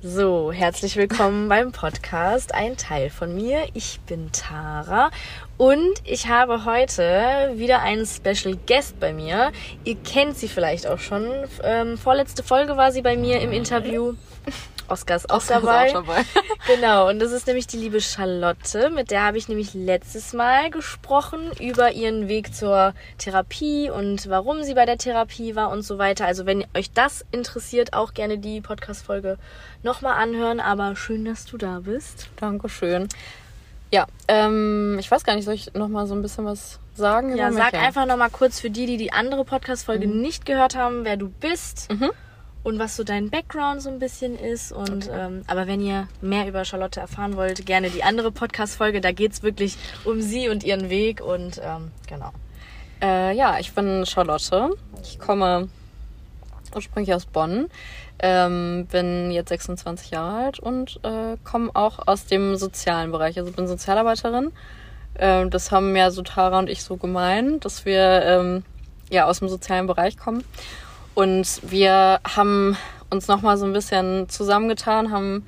So, herzlich willkommen beim Podcast. Ein Teil von mir. Ich bin Tara und ich habe heute wieder einen Special Guest bei mir. Ihr kennt sie vielleicht auch schon. Ähm, vorletzte Folge war sie bei mir im Interview. Oscar ist auch, Oscar dabei. Ist auch dabei. genau, und das ist nämlich die liebe Charlotte. Mit der habe ich nämlich letztes Mal gesprochen über ihren Weg zur Therapie und warum sie bei der Therapie war und so weiter. Also wenn euch das interessiert, auch gerne die Podcast-Folge nochmal anhören. Aber schön, dass du da bist. Dankeschön. Ja, ähm, ich weiß gar nicht, soll ich nochmal so ein bisschen was sagen? Ja, sag einfach nochmal kurz für die, die die andere Podcast-Folge nicht gehört haben, wer du bist. Mhm. Und was so dein Background so ein bisschen ist. Und ähm, aber wenn ihr mehr über Charlotte erfahren wollt, gerne die andere Podcast-Folge. Da geht's wirklich um sie und ihren Weg und ähm, genau. Äh, ja, ich bin Charlotte. Ich komme ursprünglich aus Bonn, ähm, bin jetzt 26 Jahre alt und äh, komme auch aus dem sozialen Bereich. Also bin Sozialarbeiterin. Ähm, das haben ja so Tara und ich so gemein, dass wir ähm, ja aus dem sozialen Bereich kommen. Und wir haben uns nochmal so ein bisschen zusammengetan, haben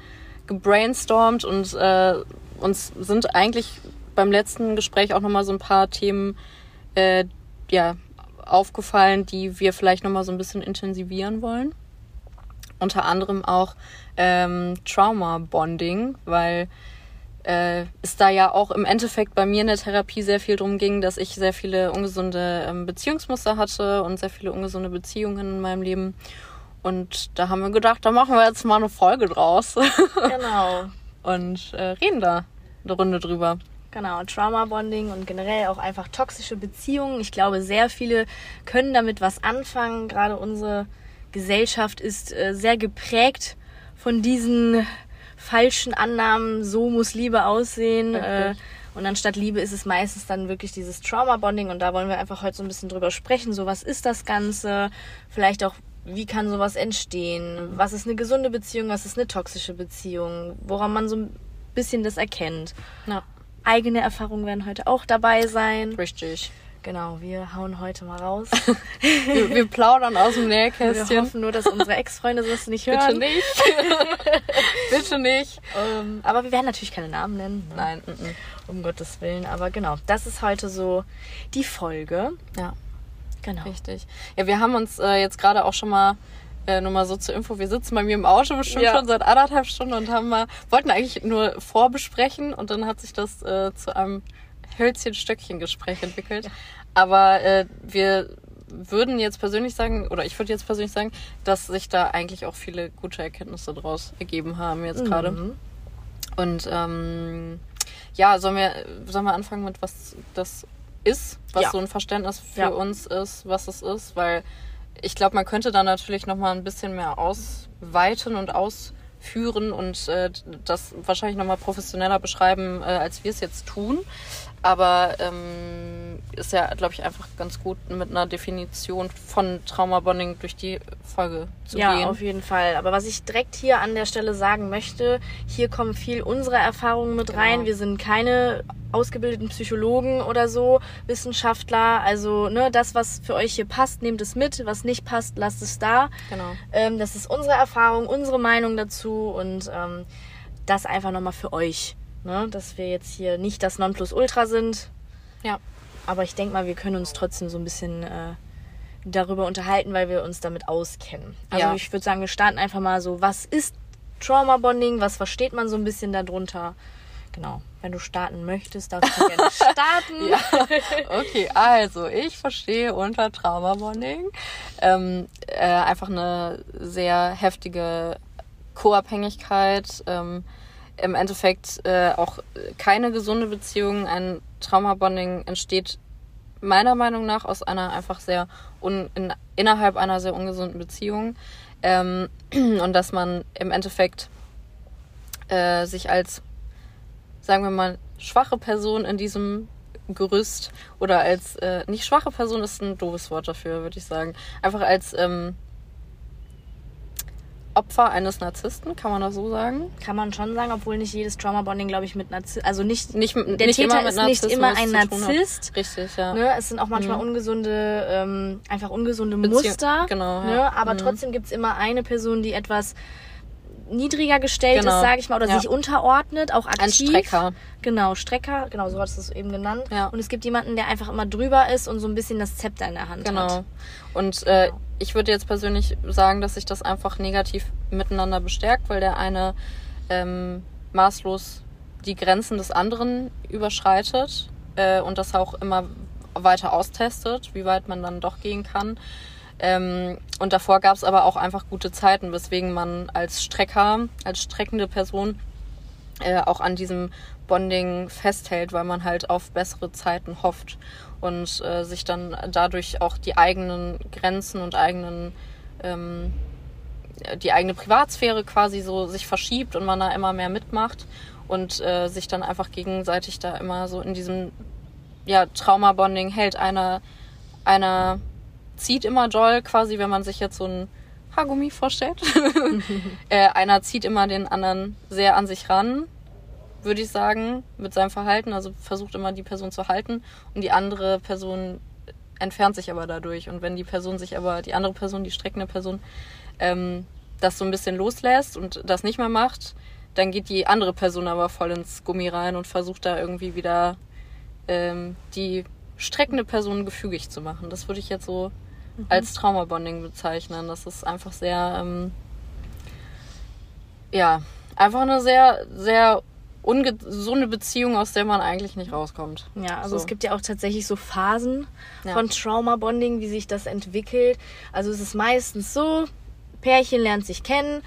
gebrainstormt und äh, uns sind eigentlich beim letzten Gespräch auch nochmal so ein paar Themen äh, ja, aufgefallen, die wir vielleicht nochmal so ein bisschen intensivieren wollen. Unter anderem auch ähm, Trauma-Bonding, weil äh, es da ja auch im Endeffekt bei mir in der Therapie sehr viel drum ging, dass ich sehr viele ungesunde ähm, Beziehungsmuster hatte und sehr viele ungesunde Beziehungen in meinem Leben. Und da haben wir gedacht, da machen wir jetzt mal eine Folge draus Genau. und äh, reden da eine Runde drüber. Genau, Trauma-Bonding und generell auch einfach toxische Beziehungen. Ich glaube, sehr viele können damit was anfangen. Gerade unsere Gesellschaft ist äh, sehr geprägt von diesen falschen Annahmen, so muss Liebe aussehen. Äh, und anstatt Liebe ist es meistens dann wirklich dieses Trauma-Bonding. Und da wollen wir einfach heute so ein bisschen drüber sprechen. So, was ist das Ganze? Vielleicht auch, wie kann sowas entstehen? Was ist eine gesunde Beziehung? Was ist eine toxische Beziehung? Woran man so ein bisschen das erkennt Ja, eigene Erfahrungen werden heute auch dabei sein. richtig. Genau, wir hauen heute mal raus. Wir, wir plaudern aus dem Wir Nähkästchen. hoffen nur, dass unsere Ex-Freunde das nicht Bitte hören. nicht. Bitte nicht. Ähm, aber wir werden natürlich keine Namen nennen. ne? Nein. mm, mm. Um Gottes Willen. Aber genau, das ist heute so die Folge. Ja, Genau. richtig. Ja, wir haben uns äh, jetzt gerade auch schon mal, äh, nur mal so zur Info, wir sitzen bei mir im Auto bestimmt Ja. schon seit anderthalb Stunden und haben mal, wollten eigentlich nur vorbesprechen und dann hat sich das äh, zu einem Hölzchen-Stöckchen-Gespräch entwickelt. Aber äh, wir würden jetzt persönlich sagen, oder ich würde jetzt persönlich sagen, dass sich da eigentlich auch viele gute Erkenntnisse daraus ergeben haben jetzt gerade. Mhm. Und ähm, ja, sollen wir, sollen wir anfangen mit was das ist, was Ja. so ein Verständnis für Ja. uns ist, was es ist, weil ich glaube, man könnte da natürlich noch mal ein bisschen mehr ausweiten und ausführen und äh, das wahrscheinlich noch mal professioneller beschreiben, äh, als wir es jetzt tun. Aber ähm, ist ja, glaube ich, einfach ganz gut mit einer Definition von Traumabonding durch die Folge zu Ja, gehen. auf jeden Fall. Aber was ich direkt hier an der Stelle sagen möchte, hier kommen viel unsere Erfahrungen mit rein. Genau. Wir sind keine ausgebildeten Psychologen oder so, Wissenschaftler. Also, ne, das, was für euch hier passt, nehmt es mit. Was nicht passt, lasst es da. Genau. Ähm, das ist unsere Erfahrung, unsere Meinung dazu und ähm, das einfach nochmal für euch. Ne? Dass wir jetzt hier nicht das Nonplusultra sind. Ja. Aber ich denke mal, wir können uns trotzdem so ein bisschen äh, darüber unterhalten, weil wir uns damit auskennen. Also Ja. ich würde sagen, wir starten einfach mal so, was ist Trauma Bonding? Was versteht man so ein bisschen darunter? Genau. Wenn du starten möchtest, darfst du gerne starten. Ja, okay, also ich verstehe unter Traumabonding ähm, äh, einfach eine sehr heftige Co-Abhängigkeit, ähm, im Endeffekt äh, auch keine gesunde Beziehung. Ein Traumabonding entsteht meiner Meinung nach aus einer einfach sehr un, in, innerhalb einer sehr ungesunden Beziehung ähm, und dass man im Endeffekt äh, sich als sagen wir mal, schwache Person in diesem Gerüst oder als, äh, nicht schwache Person ist ein doofes Wort dafür, würde ich sagen. Einfach als ähm, Opfer eines Narzissten, kann man das so sagen? Kann man schon sagen, obwohl nicht jedes Trauma Bonding, glaube ich, mit Narzisst, also nicht, Nicht, der nicht Täter ist nicht immer ein. Narzisst. Richtig, ja. Ne? Es sind auch manchmal Mhm. ungesunde, ähm, einfach ungesunde Beziehung- Muster. genau, ja. Ne? Aber Mhm. trotzdem gibt's immer eine Person, die etwas niedriger gestellt Genau. ist, sage ich mal, oder Ja. sich unterordnet, auch aktiv. Ein Strecker. Genau, Strecker, genau, so hattest du es eben genannt. Ja. Und es gibt jemanden, der einfach immer drüber ist und so ein bisschen das Zepter in der Hand Genau. hat. Und äh, Genau. ich würde jetzt persönlich sagen, dass sich das einfach negativ miteinander bestärkt, weil der eine ähm, maßlos die Grenzen des anderen überschreitet äh, und das auch immer weiter austestet, wie weit man dann doch gehen kann. Ähm, und davor gab es aber auch einfach gute Zeiten, weswegen man als Strecker, als streckende Person äh, auch an diesem Bonding festhält, weil man halt auf bessere Zeiten hofft und äh, sich dann dadurch auch die eigenen Grenzen und eigenen ähm, die eigene Privatsphäre quasi so sich verschiebt und man da immer mehr mitmacht und äh, sich dann einfach gegenseitig da immer so in diesem ja, Trauma-Bonding hält. Einer, einer zieht immer doll quasi, wenn man sich jetzt so ein Haargummi vorstellt. äh, einer zieht immer den anderen sehr an sich ran, würde ich sagen, mit seinem Verhalten. Also versucht immer die Person zu halten und die andere Person entfernt sich aber dadurch. Und wenn die Person sich aber, die andere Person, die streckende Person, ähm, das so ein bisschen loslässt und das nicht mehr macht, dann geht die andere Person aber voll ins Gummi rein und versucht da irgendwie wieder ähm, die streckende Person gefügig zu machen. Das würde ich jetzt so als Traumabonding bezeichnen. Das ist einfach sehr, ähm, ja, einfach eine sehr, sehr ungesunde Beziehung, aus der man eigentlich nicht rauskommt. Ja, also So. es gibt ja auch tatsächlich so Phasen Ja. von Trauma-Bonding, wie sich das entwickelt. Also es ist meistens so, Pärchen lernt sich kennen.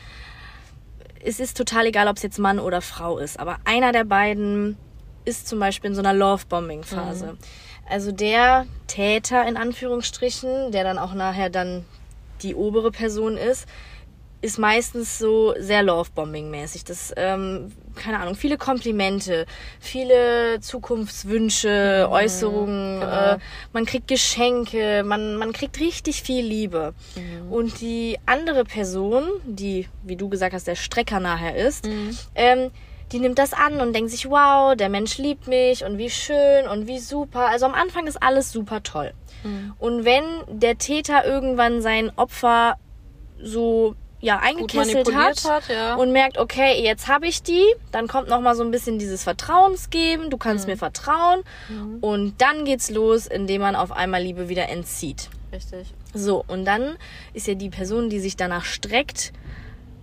Es ist total egal, ob es jetzt Mann oder Frau ist, aber einer der beiden ist zum Beispiel in so einer Love-Bombing-Phase. Mhm. Also der Täter in Anführungsstrichen, der dann auch nachher dann die obere Person ist, ist meistens so sehr Love-Bombing-mäßig. Das, ähm, keine Ahnung, viele Komplimente, viele Zukunftswünsche, Äußerungen, genau. äh, man kriegt Geschenke, man, man kriegt richtig viel Liebe. Und die andere Person, die, wie du gesagt hast, der Strecker nachher ist, ähm, die nimmt das an und denkt sich, wow, der Mensch liebt mich und wie schön und wie super. Also am Anfang ist alles super toll. Und wenn der Täter irgendwann sein Opfer so ja eingekesselt hat, hat, ja. und merkt, okay, jetzt habe ich die, dann kommt noch mal so ein bisschen dieses Vertrauensgeben, du Mhm. kannst mir vertrauen und dann geht's los, indem man auf einmal Liebe wieder entzieht. Richtig. So, und dann ist ja die Person, die sich danach streckt,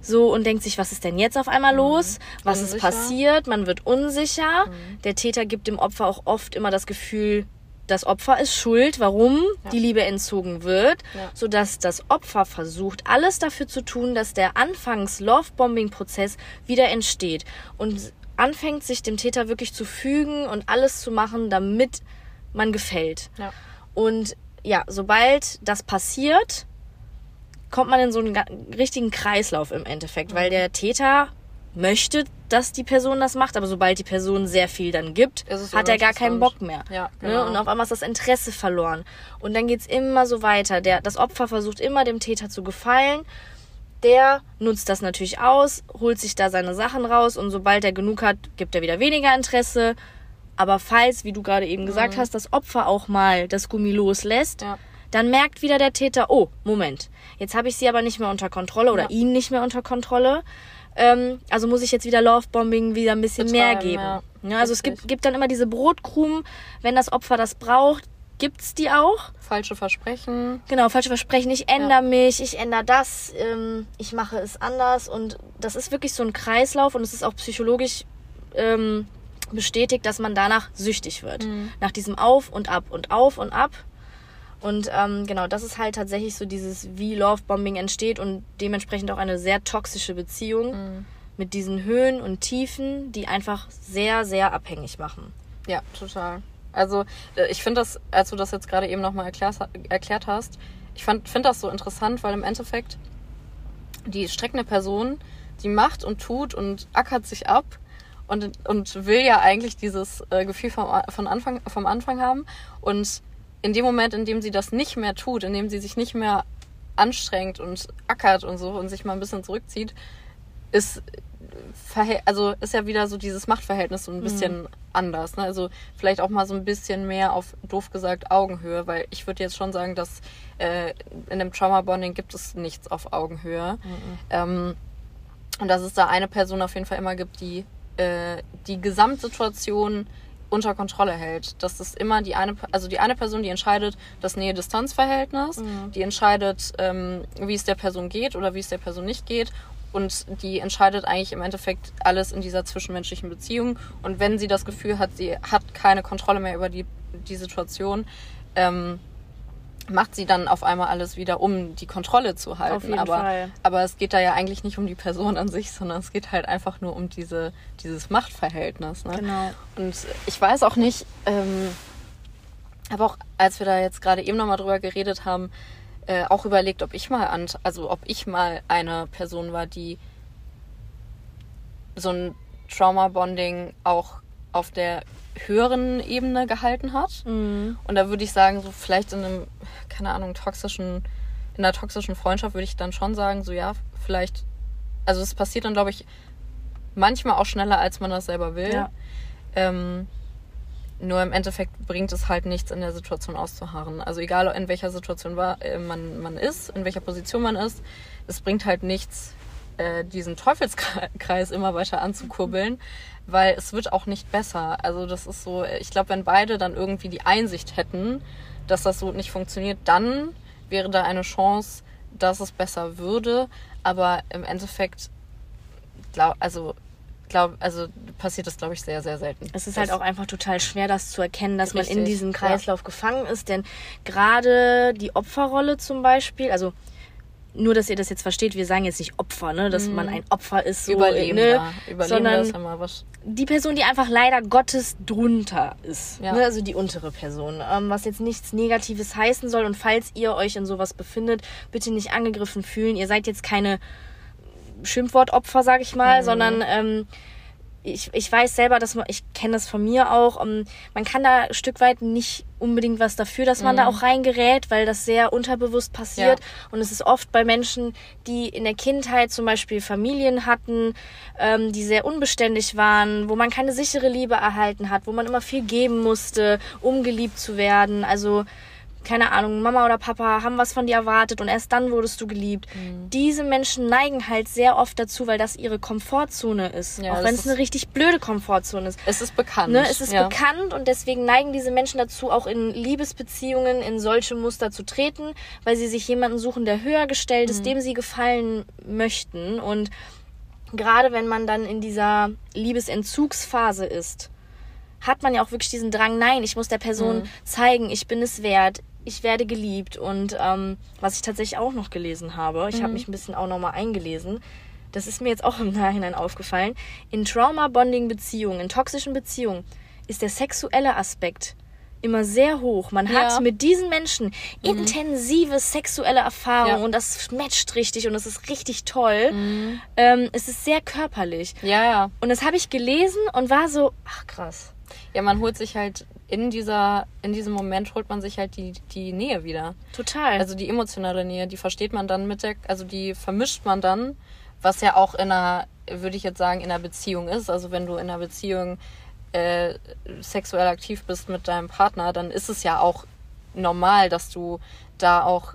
so und denkt sich, was ist denn jetzt auf einmal los? Was ist Mhm. Unsicher. Mhm. passiert? Man wird unsicher. Der Täter gibt dem Opfer auch oft immer das Gefühl, das Opfer ist schuld, warum die Liebe entzogen wird, Ja. sodass das Opfer versucht, alles dafür zu tun, dass der Anfangs-Love-Bombing-Prozess wieder entsteht und anfängt, sich dem Täter wirklich zu fügen und alles zu machen, damit man gefällt. Ja. Und ja, sobald das passiert, kommt man in so einen richtigen Kreislauf im Endeffekt, weil der Täter möchte, dass die Person das macht, aber sobald die Person sehr viel dann gibt, es hat er gar keinen. Bock mehr. Ja, ne? genau. Und auf einmal ist das Interesse verloren. Und dann geht's immer so weiter. Der, das Opfer versucht immer dem Täter zu gefallen. Der nutzt das natürlich aus, holt sich da seine Sachen raus und sobald er genug hat, gibt er wieder weniger Interesse. Aber falls, wie du gerade eben gesagt hast, das Opfer auch mal das Gummi loslässt, Mhm. Ja. Dann merkt wieder der Täter, oh, Moment, jetzt habe ich sie aber nicht mehr unter Kontrolle oder Ja. ihn nicht mehr unter Kontrolle. Ähm, also muss ich jetzt wieder Lovebombing wieder ein bisschen mehr Betreiben, geben. ja. Ja, also es gibt, Richtig. gibt dann immer diese Brotkrumen, wenn das Opfer das braucht, gibt's die auch. Falsche Versprechen. Genau, falsche Versprechen, ich ändere mich, ich ändere das, ähm, ich mache es anders und das ist wirklich so ein Kreislauf und es ist auch psychologisch ähm, bestätigt, dass man danach süchtig wird. Nach diesem Auf und Ab und Auf und Ab. Und ähm, genau, das ist halt tatsächlich so dieses, wie Lovebombing entsteht und dementsprechend auch eine sehr toxische Beziehung mit diesen Höhen und Tiefen, die einfach sehr, sehr abhängig machen. Ja, total. Also äh, ich finde das, als du das jetzt gerade eben nochmal erklärt, erklärt hast, ich finde das so interessant, weil im Endeffekt die streckende Person, die macht und tut und ackert sich ab und, und will ja eigentlich dieses äh, Gefühl vom, von Anfang, vom Anfang haben. Und in dem Moment, in dem sie das nicht mehr tut, in dem sie sich nicht mehr anstrengt und ackert und so und sich mal ein bisschen zurückzieht, ist also ist ja wieder so dieses Machtverhältnis so ein bisschen anders. Ne? Also vielleicht auch mal so ein bisschen mehr auf, doof gesagt, Augenhöhe, weil ich würde jetzt schon sagen, dass äh, in dem Trauma-Bonding gibt es nichts auf Augenhöhe. Ähm, Und dass es da eine Person auf jeden Fall immer gibt, die äh, die Gesamtsituation unter Kontrolle hält. Dass es immer die eine, also die eine Person, die entscheidet das Nähe-Distanz-Verhältnis, Mhm. die entscheidet, ähm, wie es der Person geht oder wie es der Person nicht geht. Und die entscheidet eigentlich im Endeffekt alles in dieser zwischenmenschlichen Beziehung. Und wenn sie das Gefühl hat, sie hat keine Kontrolle mehr über die, die Situation, ähm, macht sie dann auf einmal alles wieder, um die Kontrolle zu halten. Auf jeden aber, Fall. aber es geht da ja eigentlich nicht um die Person an sich, sondern es geht halt einfach nur um diese, dieses Machtverhältnis. Ne? Genau. Und ich weiß auch nicht, ähm, habe auch, als wir da jetzt gerade eben nochmal drüber geredet haben, äh, auch überlegt, ob ich mal an, also ob ich mal eine Person war, die so ein Trauma-Bonding auch auf der höheren Ebene gehalten hat. Mhm. Und da würde ich sagen, so vielleicht in einem, keine Ahnung, toxischen, in einer toxischen Freundschaft würde ich dann schon sagen, so ja, vielleicht, also es passiert dann, glaube ich, manchmal auch schneller, als man das selber will. Ja. Ähm, nur im Endeffekt bringt es halt nichts, in der Situation auszuharren. Also egal in welcher Situation war, äh, man, man ist, in welcher Position man ist, es bringt halt nichts, äh, diesen Teufelskreis immer weiter anzukurbeln, weil es wird auch nicht besser. Also das ist so, ich glaube, wenn beide dann irgendwie die Einsicht hätten, dass das so nicht funktioniert, dann wäre da eine Chance, dass es besser würde. Aber im Endeffekt, glaub, also, glaub, also passiert das, glaube ich, sehr, sehr selten. Es ist Das- halt auch einfach total schwer, das zu erkennen, dass man in Richtig, diesem Kreislauf gefangen ist. Denn gerade die Opferrolle zum Beispiel, also nur, dass ihr das jetzt versteht, wir sagen jetzt nicht Opfer, ne, dass man ein Opfer ist, so, Überlebender. ne, Überlebender sondern ist immer was. die Person, die einfach leider Gottes drunter ist. Ja. Ne? Also die untere Person. Ähm, was jetzt nichts Negatives heißen soll. Und falls ihr euch in sowas befindet, bitte nicht angegriffen fühlen. Ihr seid jetzt keine Schimpfwortopfer, sag ich mal, sondern ähm, ich, ich weiß selber, dass man, ich kenne das von mir auch, ähm, man kann da ein Stück weit nicht unbedingt was dafür, dass man da auch reingerät, weil das sehr unterbewusst passiert. Ja. Und es ist oft bei Menschen, die in der Kindheit zum Beispiel Familien hatten, ähm, die sehr unbeständig waren, wo man keine sichere Liebe erhalten hat, wo man immer viel geben musste, um geliebt zu werden. Also keine Ahnung, Mama oder Papa haben was von dir erwartet und erst dann wurdest du geliebt. Mhm. Diese Menschen neigen halt sehr oft dazu, weil das ihre Komfortzone ist. Ja, auch wenn es eine richtig blöde Komfortzone ist. Es ist bekannt. Ne, es ist ja. bekannt und deswegen neigen diese Menschen dazu, auch in Liebesbeziehungen in solche Muster zu treten, weil sie sich jemanden suchen, der höher gestellt Mhm. ist, dem sie gefallen möchten. Und gerade wenn man dann in dieser Liebesentzugsphase ist, hat man ja auch wirklich diesen Drang, nein, ich muss der Person Mhm. zeigen, ich bin es wert, ich werde geliebt. Und ähm, was ich tatsächlich auch noch gelesen habe, ich Mhm. habe mich ein bisschen auch nochmal eingelesen, das ist mir jetzt auch im Nachhinein aufgefallen, in Trauma-Bonding-Beziehungen, in toxischen Beziehungen, ist der sexuelle Aspekt immer sehr hoch. Man Ja. hat mit diesen Menschen intensive sexuelle Erfahrungen Ja. und das matcht richtig und es ist richtig toll. Ähm, es ist sehr körperlich. Ja, ja. Und das habe ich gelesen und war so, ach krass. Ja, man holt sich halt in dieser, in diesem Moment holt man sich halt die, die Nähe wieder. Total. Also die emotionale Nähe, die versteht man dann mit der, also die vermischt man dann, was ja auch in einer, würde ich jetzt sagen, in einer Beziehung ist. Also wenn du in einer Beziehung äh, sexuell aktiv bist mit deinem Partner, dann ist es ja auch normal, dass du da auch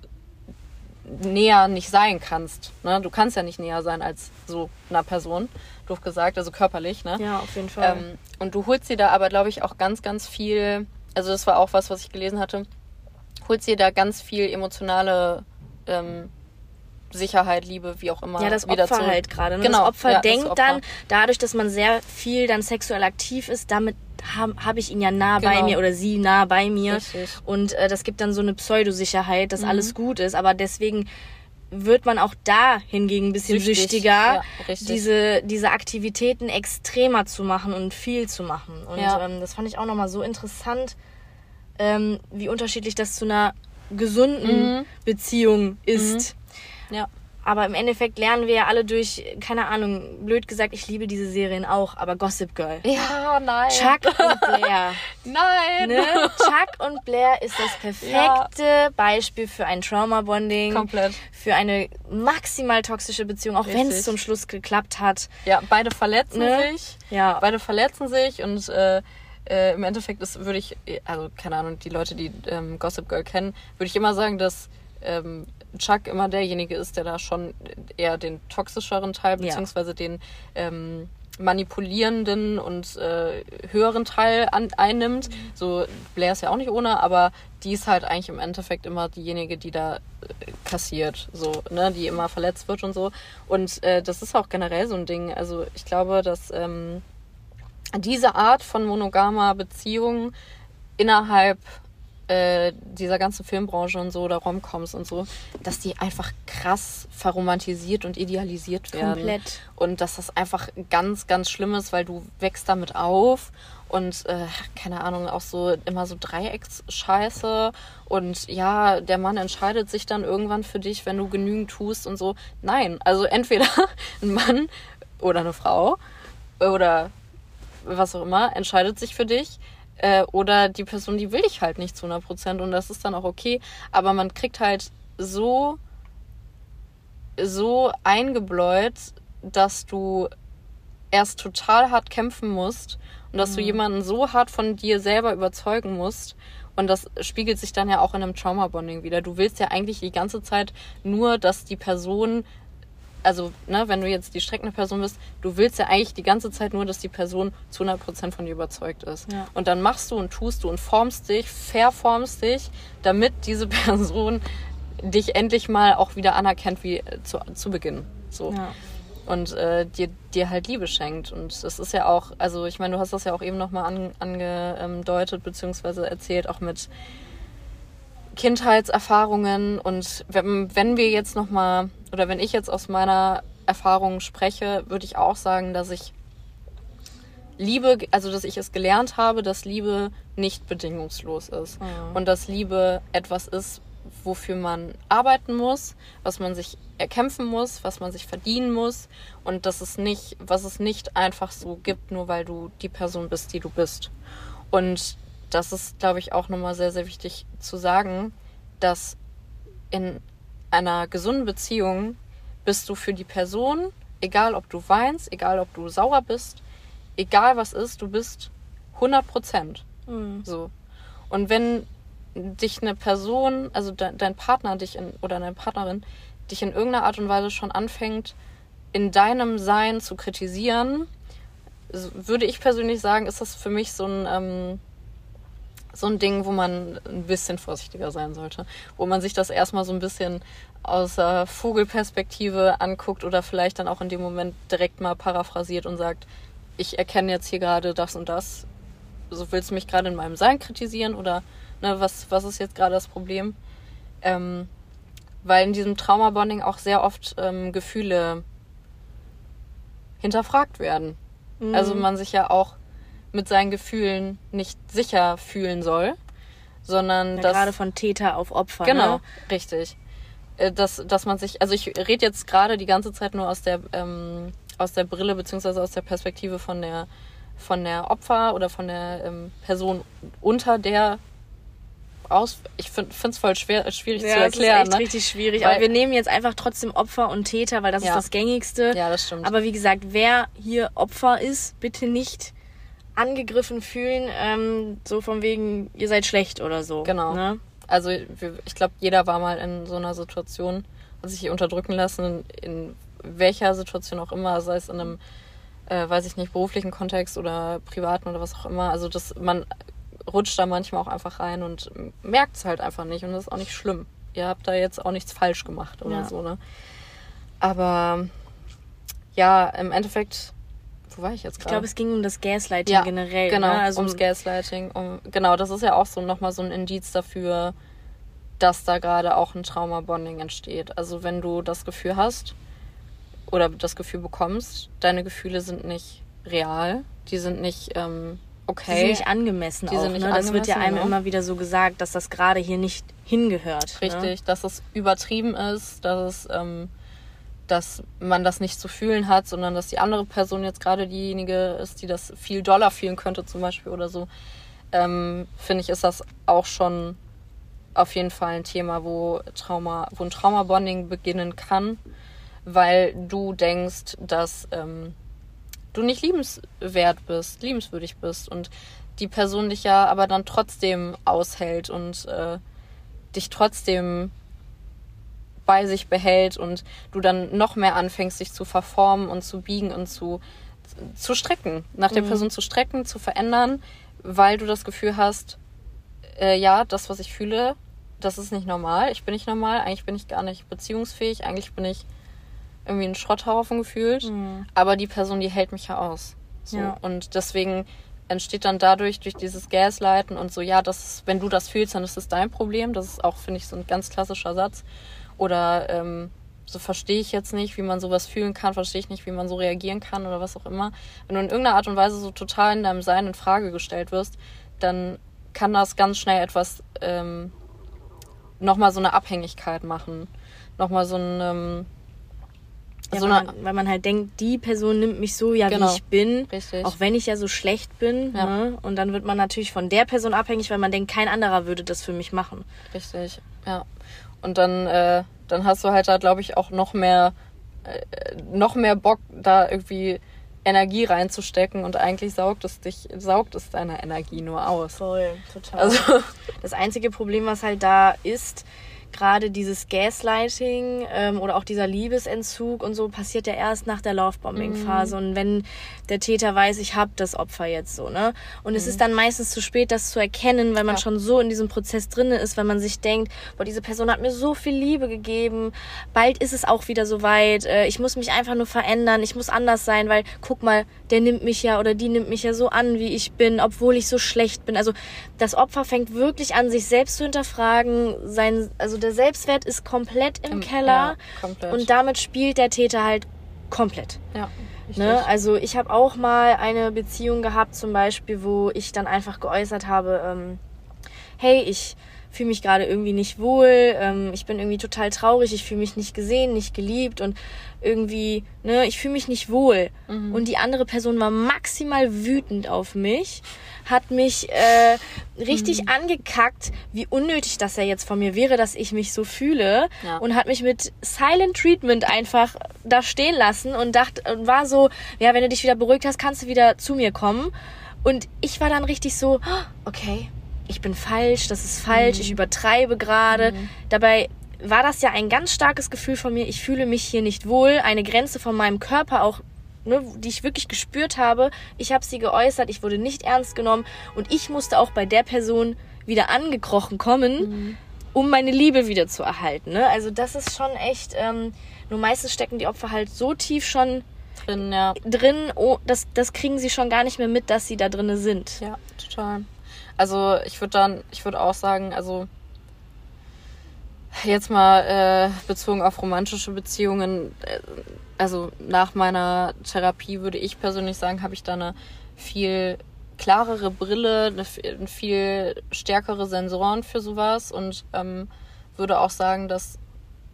näher nicht sein kannst. Ne? Du kannst ja nicht näher sein als so einer Person, doof gesagt, also körperlich. Ne? ja, auf jeden Fall. Ähm, und du holst dir da aber, glaube ich, auch ganz, ganz viel, also das war auch was, was ich gelesen hatte, holst dir da ganz viel emotionale ähm, Sicherheit, Liebe, wie auch immer. ja, das wieder Opfer zurück. halt gerade. Ne? Genau, das Opfer ja, das denkt Opfer. dann, dadurch, dass man sehr viel dann sexuell aktiv ist, damit habe hab ich ihn ja nah bei Genau. mir oder sie nah bei mir. Richtig. Und äh, das gibt dann so eine Pseudosicherheit, Mhm. dass alles gut ist. Aber deswegen wird man auch da hingegen ein bisschen Süchtig. süchtiger, Ja, diese, diese Aktivitäten extremer zu machen und viel zu machen. Und Ja. ähm, das fand ich auch nochmal so interessant, ähm, wie unterschiedlich das zu einer gesunden Mhm. Beziehung ist. Ja. Aber im Endeffekt lernen wir ja alle durch, keine Ahnung, blöd gesagt, ich liebe diese Serien auch, aber Gossip Girl. Ja, nein. Chuck und Blair. Nein. Ne? Chuck und Blair ist das perfekte Beispiel für ein Trauma-Bonding. Komplett. Für eine maximal toxische Beziehung, auch wenn es zum Schluss geklappt hat. Ja, beide verletzen Ne? sich. Ja. Beide verletzen sich und äh, äh, im Endeffekt ist, würde ich, also keine Ahnung, die Leute, die ähm, Gossip Girl kennen, würde ich immer sagen, dass ähm, Chuck immer derjenige ist, der da schon eher den toxischeren Teil, Ja. beziehungsweise den ähm, manipulierenden und äh, höheren Teil an, einnimmt. So, Blair ist ja auch nicht ohne, aber die ist halt eigentlich im Endeffekt immer diejenige, die da äh, kassiert, so, ne, die immer verletzt wird und so. Und äh, das ist auch generell so ein Ding. Also ich glaube, dass ähm, diese Art von monogamer Beziehung innerhalb äh, dieser ganzen Filmbranche und so oder Romcoms und so, dass die einfach krass verromantisiert und idealisiert werden. Komplett. Und dass das einfach ganz, ganz schlimm ist, weil du wächst damit auf und äh, keine Ahnung, auch so immer so Dreiecksscheiße und ja, der Mann entscheidet sich dann irgendwann für dich, wenn du genügend tust und so. Nein, also entweder ein Mann oder eine Frau oder was auch immer entscheidet sich für dich äh, oder die Person, die will dich halt nicht zu 100 Prozent und das ist dann auch okay, aber man kriegt halt so so eingebläut, dass du erst total hart kämpfen musst und dass du jemanden so hart von dir selber überzeugen musst. Und das spiegelt sich dann ja auch in einem Trauma-Bonding wieder. Du willst ja eigentlich die ganze Zeit nur, dass die Person, also ne, wenn du jetzt die streckende Person bist, du willst ja eigentlich die ganze Zeit nur, dass die Person zu 100% von dir überzeugt ist. Ja. Und dann machst du und tust du und formst dich, verformst dich, damit diese Person dich endlich mal auch wieder anerkennt wie äh, zu, zu Beginn. So Ja. und äh, dir, dir halt Liebe schenkt. Und das ist ja auch, also ich meine, du hast das ja auch eben nochmal an, angedeutet, beziehungsweise erzählt, auch mit Kindheitserfahrungen. Und wenn, wenn wir jetzt nochmal, oder wenn ich jetzt aus meiner Erfahrung spreche, würde ich auch sagen, dass ich Liebe, also dass ich es gelernt habe, dass Liebe nicht bedingungslos ist. Mhm. Und dass Liebe etwas ist, wofür man arbeiten muss, was man sich erkämpfen muss, was man sich verdienen muss und dass es nicht, was es nicht einfach so gibt, nur weil du die Person bist, die du bist. Und das ist, glaube ich, auch nochmal sehr, sehr wichtig zu sagen, dass in einer gesunden Beziehung bist du für die Person, egal ob du weinst, egal ob du sauer bist, egal was ist, du bist 100 Prozent. Mhm. So. Und wenn dich eine Person, also de dein Partner dich in, oder deine Partnerin dich in irgendeiner Art und Weise schon anfängt, in deinem Sein zu kritisieren, würde ich persönlich sagen, ist das für mich so ein, ähm, so ein Ding, wo man ein bisschen vorsichtiger sein sollte. Wo man sich das erstmal so ein bisschen aus der Vogelperspektive anguckt oder vielleicht dann auch in dem Moment direkt mal paraphrasiert und sagt, ich erkenne jetzt hier gerade das und das. So willst du mich gerade in meinem Sein kritisieren oder ne, was, was ist jetzt gerade das Problem? Ähm, weil in diesem Trauma-Bonding auch sehr oft ähm, Gefühle hinterfragt werden. Mhm. Also man sich ja auch mit seinen Gefühlen nicht sicher fühlen soll, sondern ja, dass gerade von Täter auf Opfer. Genau, Ne? richtig. Äh, Dass, dass man sich, also ich rede jetzt gerade die ganze Zeit nur aus der, ähm, aus der Brille beziehungsweise aus der Perspektive von der, von der Opfer oder von der ähm, Person unter der aus. Ich finde es voll schwer, schwierig zu Ja, das erklären. ist echt ne? richtig schwierig. Weil- aber wir nehmen jetzt einfach trotzdem Opfer und Täter, weil das Ja. ist das Gängigste. Ja, das stimmt. Aber wie gesagt, wer hier Opfer ist, bitte nicht angegriffen fühlen, ähm, so von wegen, ihr seid schlecht oder so. Genau. Ne? Also ich glaube, jeder war mal in so einer Situation, hat sich unterdrücken lassen, in welcher Situation auch immer, sei es in einem, äh, weiß ich nicht, beruflichen Kontext oder privaten oder was auch immer. Also das, man rutscht da manchmal auch einfach rein und merkt es halt einfach nicht und das ist auch nicht schlimm. Ihr habt da jetzt auch nichts falsch gemacht oder Ja. so, ne? Aber ja, im Endeffekt, wo war ich jetzt Ich gerade? glaube, es ging um das Gaslighting Ja, generell. Genau, ne? also, ums Gaslighting. Um, genau, das ist ja auch so nochmal so ein Indiz dafür, dass da gerade auch ein Trauma-Bonding entsteht. Also wenn du das Gefühl hast oder das Gefühl bekommst, deine Gefühle sind nicht real, die sind nicht ähm, Die okay. sind nicht angemessen Die auch. sind nicht ne? Das wird ja angemessen, einem genau. immer wieder so gesagt, dass das gerade hier nicht hingehört. Ne? Richtig, dass es übertrieben ist, dass es, ähm, dass man das nicht zu fühlen hat, sondern dass die andere Person jetzt gerade diejenige ist, die das viel doller fühlen könnte, zum Beispiel oder so. Ähm, Finde ich, ist das auch schon auf jeden Fall ein Thema, wo Trauma, wo ein Trauma-Bonding beginnen kann, weil du denkst, dass ähm, du nicht liebenswert bist, liebenswürdig bist und die Person dich ja aber dann trotzdem aushält und äh, dich trotzdem bei sich behält und du dann noch mehr anfängst, dich zu verformen und zu biegen und zu, zu strecken, nach der Mhm. Person zu strecken, zu verändern, weil du das Gefühl hast, äh, ja, das, was ich fühle, das ist nicht normal. Ich bin nicht normal, eigentlich bin ich gar nicht beziehungsfähig, eigentlich bin ich irgendwie ein Schrotthaufen gefühlt. Mhm. Aber die Person, die hält mich ja aus. So. Ja. Und deswegen entsteht dann dadurch, durch dieses Gaslighten und so, ja, das wenn du das fühlst, dann ist das dein Problem. Das ist auch, finde ich, so ein ganz klassischer Satz. Oder ähm, so verstehe ich jetzt nicht, wie man sowas fühlen kann, verstehe ich nicht, wie man so reagieren kann oder was auch immer. Wenn du in irgendeiner Art und Weise so total in deinem Sein in Frage gestellt wirst, dann kann das ganz schnell etwas ähm, nochmal so eine Abhängigkeit machen. Nochmal so ein ähm, Ja, so weil, eine man, weil man halt denkt, die Person nimmt mich so, ja, Genau. wie ich bin. Richtig. Auch wenn ich ja so schlecht bin. Ja. Ne? Und dann wird man natürlich von der Person abhängig, weil man denkt, kein anderer würde das für mich machen. Richtig, ja. Und dann, äh, dann hast du halt da, glaube ich, auch noch mehr, äh, noch mehr Bock, da irgendwie Energie reinzustecken und eigentlich saugt es dich, saugt es deine Energie nur aus. Voll, total. Also, Das einzige Problem, was halt da ist, gerade dieses Gaslighting ähm, oder auch dieser Liebesentzug und so passiert ja erst nach der Lovebombing-Phase und wenn der Täter weiß, ich habe das Opfer jetzt so, ne? Und es ist dann meistens zu spät, das zu erkennen, weil man Ja. schon so in diesem Prozess drin ist, weil man sich denkt, boah, diese Person hat mir so viel Liebe gegeben, bald ist es auch wieder soweit, äh, ich muss mich einfach nur verändern, ich muss anders sein, weil guck mal, der nimmt mich ja oder die nimmt mich ja so an, wie ich bin, obwohl ich so schlecht bin. Also das Opfer fängt wirklich an, sich selbst zu hinterfragen, sein, also der Selbstwert ist komplett im, Im- Keller ja, komplett. und damit spielt der Täter halt komplett. ja. Ne? Also ich habe auch mal eine Beziehung gehabt, zum Beispiel, wo ich dann einfach geäußert habe, ähm, hey, ich fühle mich gerade irgendwie nicht wohl, ähm, ich bin irgendwie total traurig, ich fühle mich nicht gesehen, nicht geliebt und irgendwie, ne, ich fühle mich nicht wohl. Und die andere Person war maximal wütend auf mich, hat mich äh, richtig angekackt, wie unnötig das ja jetzt von mir wäre, dass ich mich so fühle Ja. und hat mich mit Silent Treatment einfach da stehen lassen und dachte und war so, ja, wenn du dich wieder beruhigt hast, kannst du wieder zu mir kommen. Und ich war dann richtig so, "Ah, okay, ich bin falsch, das ist falsch, ich übertreibe gerade. Dabei war das ja ein ganz starkes Gefühl von mir, ich fühle mich hier nicht wohl, eine Grenze von meinem Körper auch Ne, die ich wirklich gespürt habe. Ich habe sie geäußert, ich wurde nicht ernst genommen und ich musste auch bei der Person wieder angekrochen kommen, um meine Liebe wieder zu erhalten. Ne? Also das ist schon echt, ähm, nur meistens stecken die Opfer halt so tief schon Drin, ja. drin, oh, das, das kriegen sie schon gar nicht mehr mit, dass sie da drinne sind. Ja, total. Also ich würde dann, ich würde auch sagen, also jetzt mal äh, bezogen auf romantische Beziehungen, äh, also nach meiner Therapie würde ich persönlich sagen, habe ich da eine viel klarere Brille, eine, viel stärkere Sensoren für sowas und ähm, würde auch sagen, dass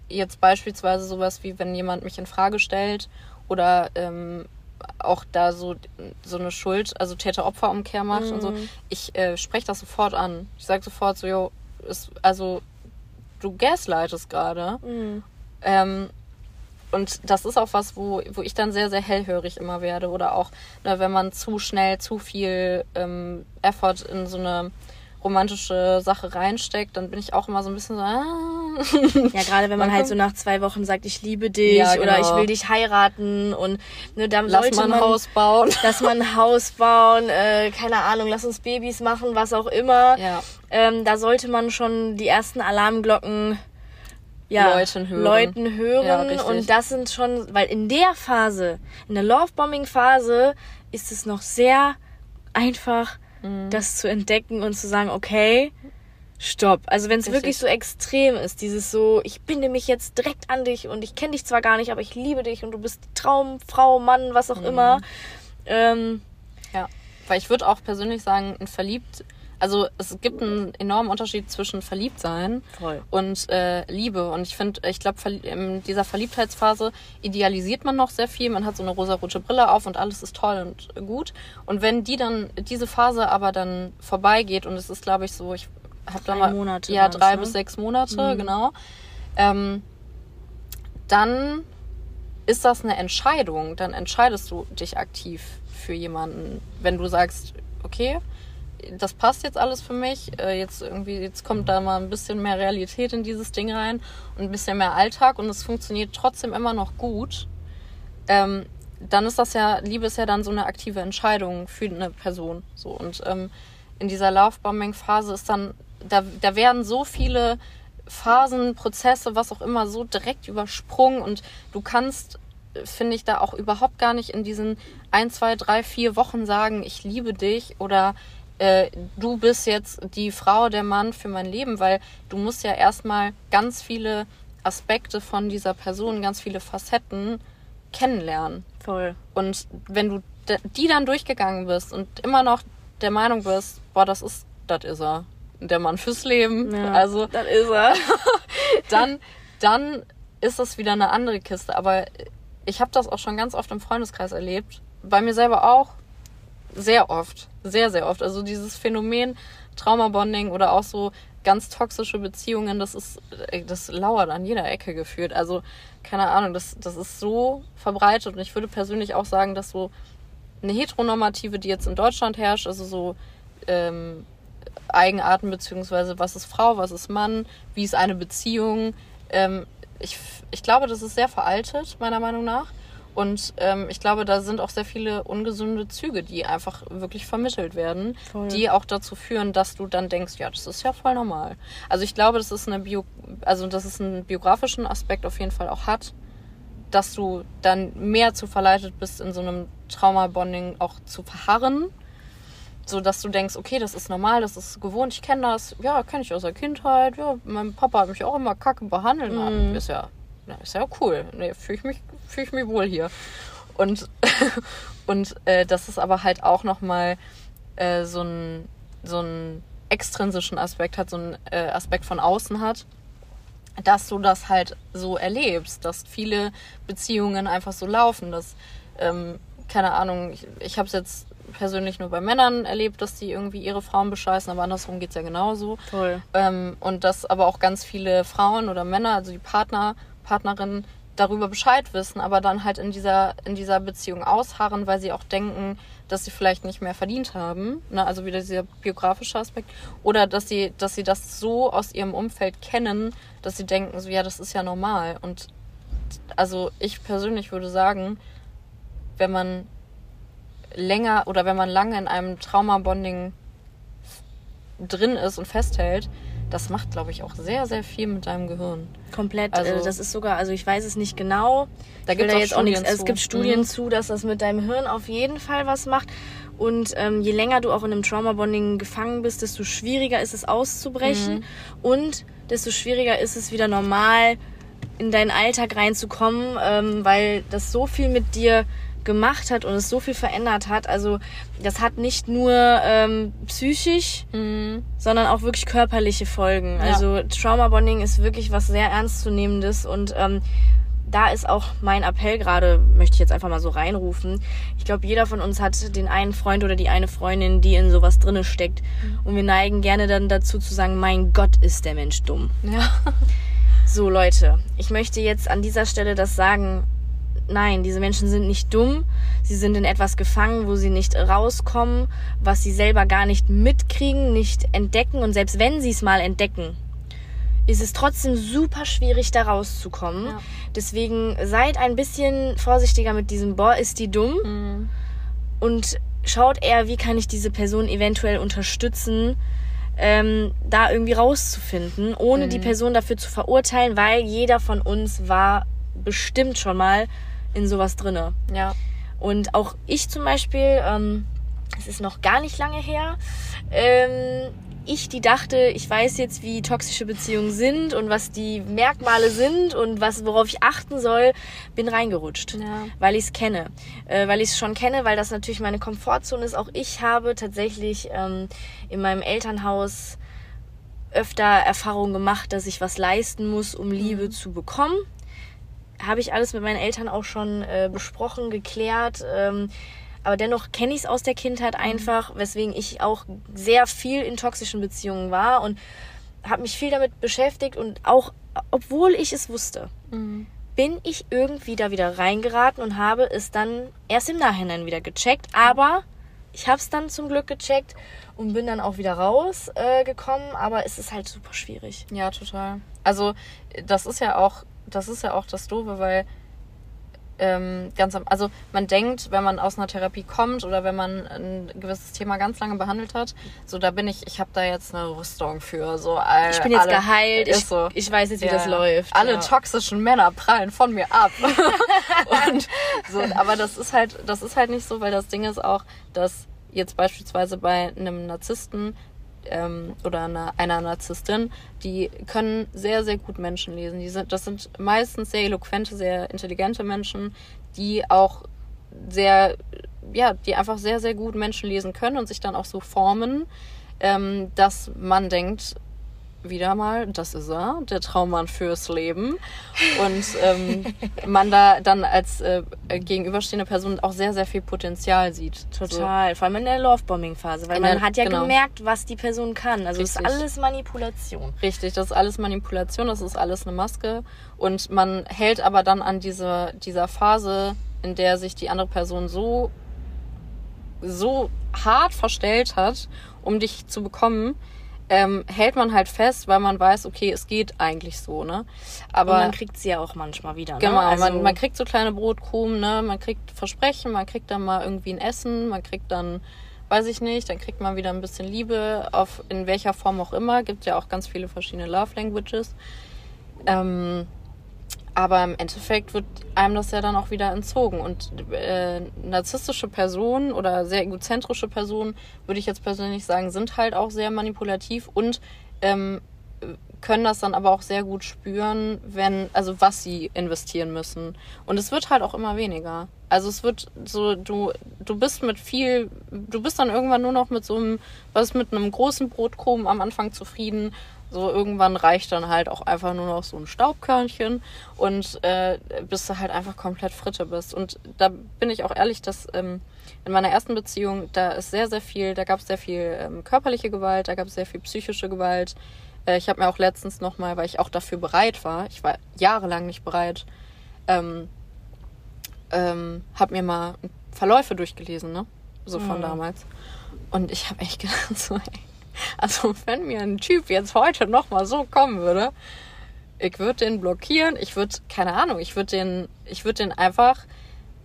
jetzt beispielsweise sowas wie wenn jemand mich in Frage stellt oder ähm, auch da so so eine Schuld, also Täter-Opfer-Umkehr macht und so, ich äh, spreche das sofort an. Ich sage sofort so, jo, ist, also du gaslightest gerade. Mhm. Ähm, und das ist auch was, wo, wo ich dann sehr, sehr hellhörig immer werde. Oder auch, ne, wenn man zu schnell zu viel ähm, Effort in so eine romantische Sache reinsteckt, dann bin ich auch immer so ein bisschen so, ah. Ja, gerade wenn man Man halt so nach zwei Wochen sagt, ich liebe dich Ja, oder ich genau. will dich heiraten und ne, dann lass sollte mal ein man Haus bauen. dass man ein Haus bauen, äh, keine Ahnung, lass uns Babys machen, was auch immer. Ja. Ähm, da sollte man schon die ersten Alarmglocken ja, Läuten hören. Läuten hören. Ja, und das sind schon, weil in der Phase, in der Lovebombing-Phase, ist es noch sehr einfach, Mhm. das zu entdecken und zu sagen, okay, stopp. Also wenn es wirklich so extrem ist, dieses so, ich binde mich jetzt direkt an dich und ich kenne dich zwar gar nicht, aber ich liebe dich und du bist Traumfrau, Mann, was auch Mhm. immer. Ähm, Ja, weil ich würde auch persönlich sagen, ein verliebt, also es gibt einen enormen Unterschied zwischen Verliebtsein Voll. und äh, Liebe. Und ich finde, ich glaube, in dieser Verliebtheitsphase idealisiert man noch sehr viel. Man hat so eine rosarote Brille auf und alles ist toll und gut. Und wenn die dann, diese Phase aber dann vorbeigeht und es ist, glaube ich, so, ich habe da mal, Monate ja, drei ne? bis sechs Monate, Mhm. genau. Ähm, dann ist das eine Entscheidung. Dann entscheidest du dich aktiv für jemanden. Wenn du sagst, okay, das passt jetzt alles für mich. Äh, jetzt irgendwie, jetzt kommt da mal ein bisschen mehr Realität in dieses Ding rein und ein bisschen mehr Alltag und es funktioniert trotzdem immer noch gut. Ähm, dann ist das ja, Liebe ist ja dann so eine aktive Entscheidung für eine Person. So und ähm, in dieser Love-Bombing-Phase ist dann, da, da werden so viele Phasen, Prozesse, was auch immer, so direkt übersprungen und du kannst, finde ich, da auch überhaupt gar nicht in diesen ein, zwei, drei, vier Wochen sagen, ich liebe dich oder äh, du bist jetzt die Frau, der Mann für mein Leben, weil du musst ja erstmal ganz viele Aspekte von dieser Person, ganz viele Facetten kennenlernen. Voll. Und wenn du die dann durchgegangen bist und immer noch der Meinung bist, boah, das ist, das ist er. Der Mann fürs Leben. Ja, also, das ist er. dann, dann ist das wieder eine andere Kiste. Aber ich habe das auch schon ganz oft im Freundeskreis erlebt. Bei mir selber auch. Sehr oft. Sehr, sehr oft. Also dieses Phänomen Traumabonding oder auch so ganz toxische Beziehungen, das ist, das lauert an jeder Ecke geführt. Also, keine Ahnung, das, das ist so verbreitet und ich würde persönlich auch sagen, dass so eine heteronormative, die jetzt in Deutschland herrscht, also so ähm, Eigenarten beziehungsweise was ist Frau, was ist Mann, wie ist eine Beziehung. Ähm, ich, ich glaube, das ist sehr veraltet, meiner Meinung nach. Und ähm, ich glaube, da sind auch sehr viele ungesunde Züge, die einfach wirklich vermittelt werden, voll. die auch dazu führen, dass du dann denkst, ja, das ist ja voll normal. Also ich glaube, das ist eine Bio, also dass es einen biografischen Aspekt auf jeden Fall auch hat, dass du dann mehr zu verleitet bist, in so einem Trauma-Bonding auch zu verharren. So dass du denkst, okay, das ist normal, das ist gewohnt, ich kenne das, ja, kenne ich aus der Kindheit, ja, mein Papa hat mich auch immer kacke behandelt, mm. ist ja, ist ja cool, nee, fühle ich mich fühle ich mich wohl hier. Und, und äh, dass es aber halt auch nochmal äh, so einen so einen extrinsischen Aspekt hat, so einen äh, Aspekt von außen hat, dass du das halt so erlebst, dass viele Beziehungen einfach so laufen, dass, ähm, keine Ahnung, ich, ich habe es jetzt persönlich nur bei Männern erlebt, dass die irgendwie ihre Frauen bescheißen, aber andersrum geht es ja genauso. Toll. Ähm, und dass aber auch ganz viele Frauen oder Männer, also die Partner, Partnerinnen, darüber Bescheid wissen, aber dann halt in dieser, in dieser Beziehung ausharren, weil sie auch denken, dass sie vielleicht nicht mehr verdient haben. Ne? Also wieder dieser biografische Aspekt. Oder dass sie, dass sie das so aus ihrem Umfeld kennen, dass sie denken, so ja, das ist ja normal. Und also ich persönlich würde sagen, wenn man länger oder wenn man lange in einem Trauma-Bonding drin ist und festhält, das macht, glaube ich, auch sehr, sehr viel mit deinem Gehirn. Komplett. Also, äh, das ist sogar, also ich weiß es nicht genau. Da gibt es jetzt auch nichts. Es gibt Studien mhm. zu, dass das mit deinem Hirn auf jeden Fall was macht. Und ähm, je länger du auch in einem Trauma-Bonding gefangen bist, desto schwieriger ist es auszubrechen. Mhm. Und desto schwieriger ist es wieder normal in deinen Alltag reinzukommen, ähm, weil das so viel mit dir gemacht hat und es so viel verändert hat. Also das hat nicht nur ähm, psychisch, mhm. sondern auch wirklich körperliche Folgen. Ja. Also Trauma Bonding ist wirklich was sehr ernstzunehmendes und ähm, da ist auch mein Appell gerade, möchte ich jetzt einfach mal so reinrufen. Ich glaube, jeder von uns hat den einen Freund oder die eine Freundin, die in sowas drinne steckt. Mhm. Und wir neigen gerne dann dazu zu sagen, mein Gott, ist der Mensch dumm. Ja. So, Leute, ich möchte jetzt an dieser Stelle das sagen, nein, diese Menschen sind nicht dumm, sie sind in etwas gefangen, wo sie nicht rauskommen, was sie selber gar nicht mitkriegen, nicht entdecken und selbst wenn sie es mal entdecken, ist es trotzdem super schwierig, da rauszukommen. Ja. Deswegen seid ein bisschen vorsichtiger mit diesem Boah, ist die dumm mhm. und schaut eher, wie kann ich diese Person eventuell unterstützen, ähm, da irgendwie rauszufinden, ohne mhm. die Person dafür zu verurteilen, weil jeder von uns war bestimmt schon mal in sowas drinne. Ja. Und auch ich zum Beispiel, ähm, es ist noch gar nicht lange her, ähm, ich, die dachte, ich weiß jetzt, wie toxische Beziehungen sind und was die Merkmale sind und was, worauf ich achten soll, bin reingerutscht, ja. weil ich es kenne. Äh, weil ich es schon kenne, weil das natürlich meine Komfortzone ist. Auch ich habe tatsächlich ähm, in meinem Elternhaus öfter Erfahrungen gemacht, dass ich was leisten muss, um Liebe mhm. zu bekommen habe ich alles mit meinen Eltern auch schon äh, besprochen, geklärt. Ähm, aber dennoch kenne ich es aus der Kindheit mhm. einfach, weswegen ich auch sehr viel in toxischen Beziehungen war und habe mich viel damit beschäftigt und auch, obwohl ich es wusste, mhm. bin ich irgendwie da wieder reingeraten und habe es dann erst im Nachhinein wieder gecheckt. Aber Ich habe es dann zum Glück gecheckt und bin dann auch wieder rausgekommen, äh, aber es ist halt super schwierig. Ja, total. Also das ist ja auch, das ist ja auch das Doofe, weil ähm, ganz am, also man denkt, wenn man aus einer Therapie kommt oder wenn man ein gewisses Thema ganz lange behandelt hat, so da bin ich, ich habe da jetzt eine Rüstung für, so all, Ich bin jetzt alle, geheilt, ich, so. ich weiß jetzt, wie Ja. das läuft. Alle ja. toxischen Männer prallen von mir ab. und so, aber das ist halt, das ist halt nicht so, weil das Ding ist auch, dass jetzt beispielsweise bei einem Narzissten ähm, oder einer, einer Narzisstin, die können sehr, sehr gut Menschen lesen. Die sind, das sind meistens sehr eloquente, sehr intelligente Menschen, die auch sehr, ja, die einfach sehr, sehr gut Menschen lesen können und sich dann auch so formen, ähm, dass man denkt, wieder mal, das ist er, der Traummann fürs Leben. Und ähm, man da dann als äh, gegenüberstehende Person auch sehr, sehr viel Potenzial sieht. Total, vor allem in der Lovebombing-Phase, weil In man der- hat ja genau. gemerkt, was die Person kann. Also es ist Richtig. alles Manipulation. So, richtig, das ist alles Manipulation, das ist alles eine Maske. Und man hält aber dann an diese, dieser Phase, in der sich die andere Person so, so hart verstellt hat, um dich zu bekommen, ähm, hält man halt fest, weil man weiß, okay, es geht eigentlich so, ne? Aber Und man kriegt sie ja auch manchmal wieder. Ne? Genau, also, man, man kriegt so kleine Brotkrumen, ne? Man kriegt Versprechen, man kriegt dann mal irgendwie ein Essen, man kriegt dann, weiß ich nicht, dann kriegt man wieder ein bisschen Liebe, auf in welcher Form auch immer. Gibt ja auch ganz viele verschiedene Love Languages. Ähm, aber im Endeffekt wird einem das ja dann auch wieder entzogen. Und äh, narzisstische Personen oder sehr egozentrische Personen, würde ich jetzt persönlich sagen, sind halt auch sehr manipulativ und ähm, können das dann aber auch sehr gut spüren, wenn, also was sie investieren müssen. Und es wird halt auch immer weniger. Also es wird so, du, du bist mit viel, du bist dann irgendwann nur noch mit so einem, was mit einem großen Brotkrumen am Anfang zufrieden. So irgendwann reicht dann halt auch einfach nur noch so ein Staubkörnchen und äh, bis du halt einfach komplett Fritte bist. Und da bin ich auch ehrlich, dass ähm, in meiner ersten Beziehung, da ist sehr, sehr viel, da gab es sehr viel ähm, körperliche Gewalt, da gab es sehr viel psychische Gewalt. Äh, ich habe mir auch letztens nochmal, weil ich auch dafür bereit war, ich war jahrelang nicht bereit, ähm, ähm, habe mir mal Verläufe durchgelesen, ne? So von Mhm. damals. Und ich habe echt gedacht, so, ey, also wenn mir ein Typ jetzt heute nochmal so kommen würde, ich würde den blockieren, ich würde, keine Ahnung, ich würde den, ich würde den einfach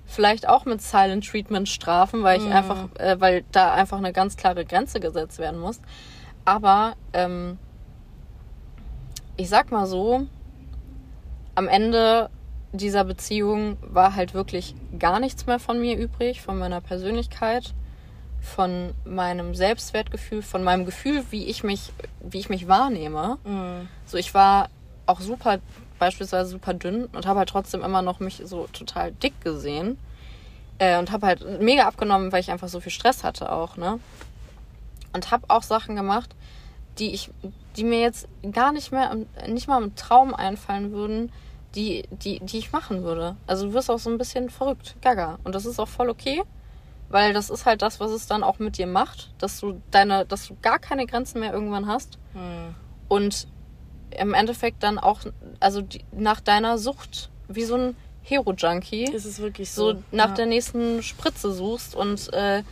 vielleicht auch mit Silent Treatment strafen, weil ich Mhm. einfach, äh, weil da einfach eine ganz klare Grenze gesetzt werden muss. Aber ähm, ich sag mal so, am Ende dieser Beziehung war halt wirklich gar nichts mehr von mir übrig, von meiner Persönlichkeit, von meinem Selbstwertgefühl, von meinem Gefühl, wie ich mich, wie ich mich wahrnehme. Mhm. So, ich war auch super, beispielsweise super dünn und habe halt trotzdem immer noch mich so total dick gesehen. Äh, und habe halt mega abgenommen, weil ich einfach so viel Stress hatte auch, ne? Und habe auch Sachen gemacht, die ich, die mir jetzt gar nicht mehr, im- nicht mal im Traum einfallen würden, die, die, die ich machen würde. Also du wirst auch so ein bisschen verrückt, gaga. Und das ist auch voll okay, weil das ist halt das, was es dann auch mit dir macht, dass du deine, dass du gar keine Grenzen mehr irgendwann hast Mhm. und im Endeffekt dann auch, also die, nach deiner Sucht, wie so ein Hero-Junkie, Ist es wirklich so? so nach ja. der nächsten Spritze suchst und äh,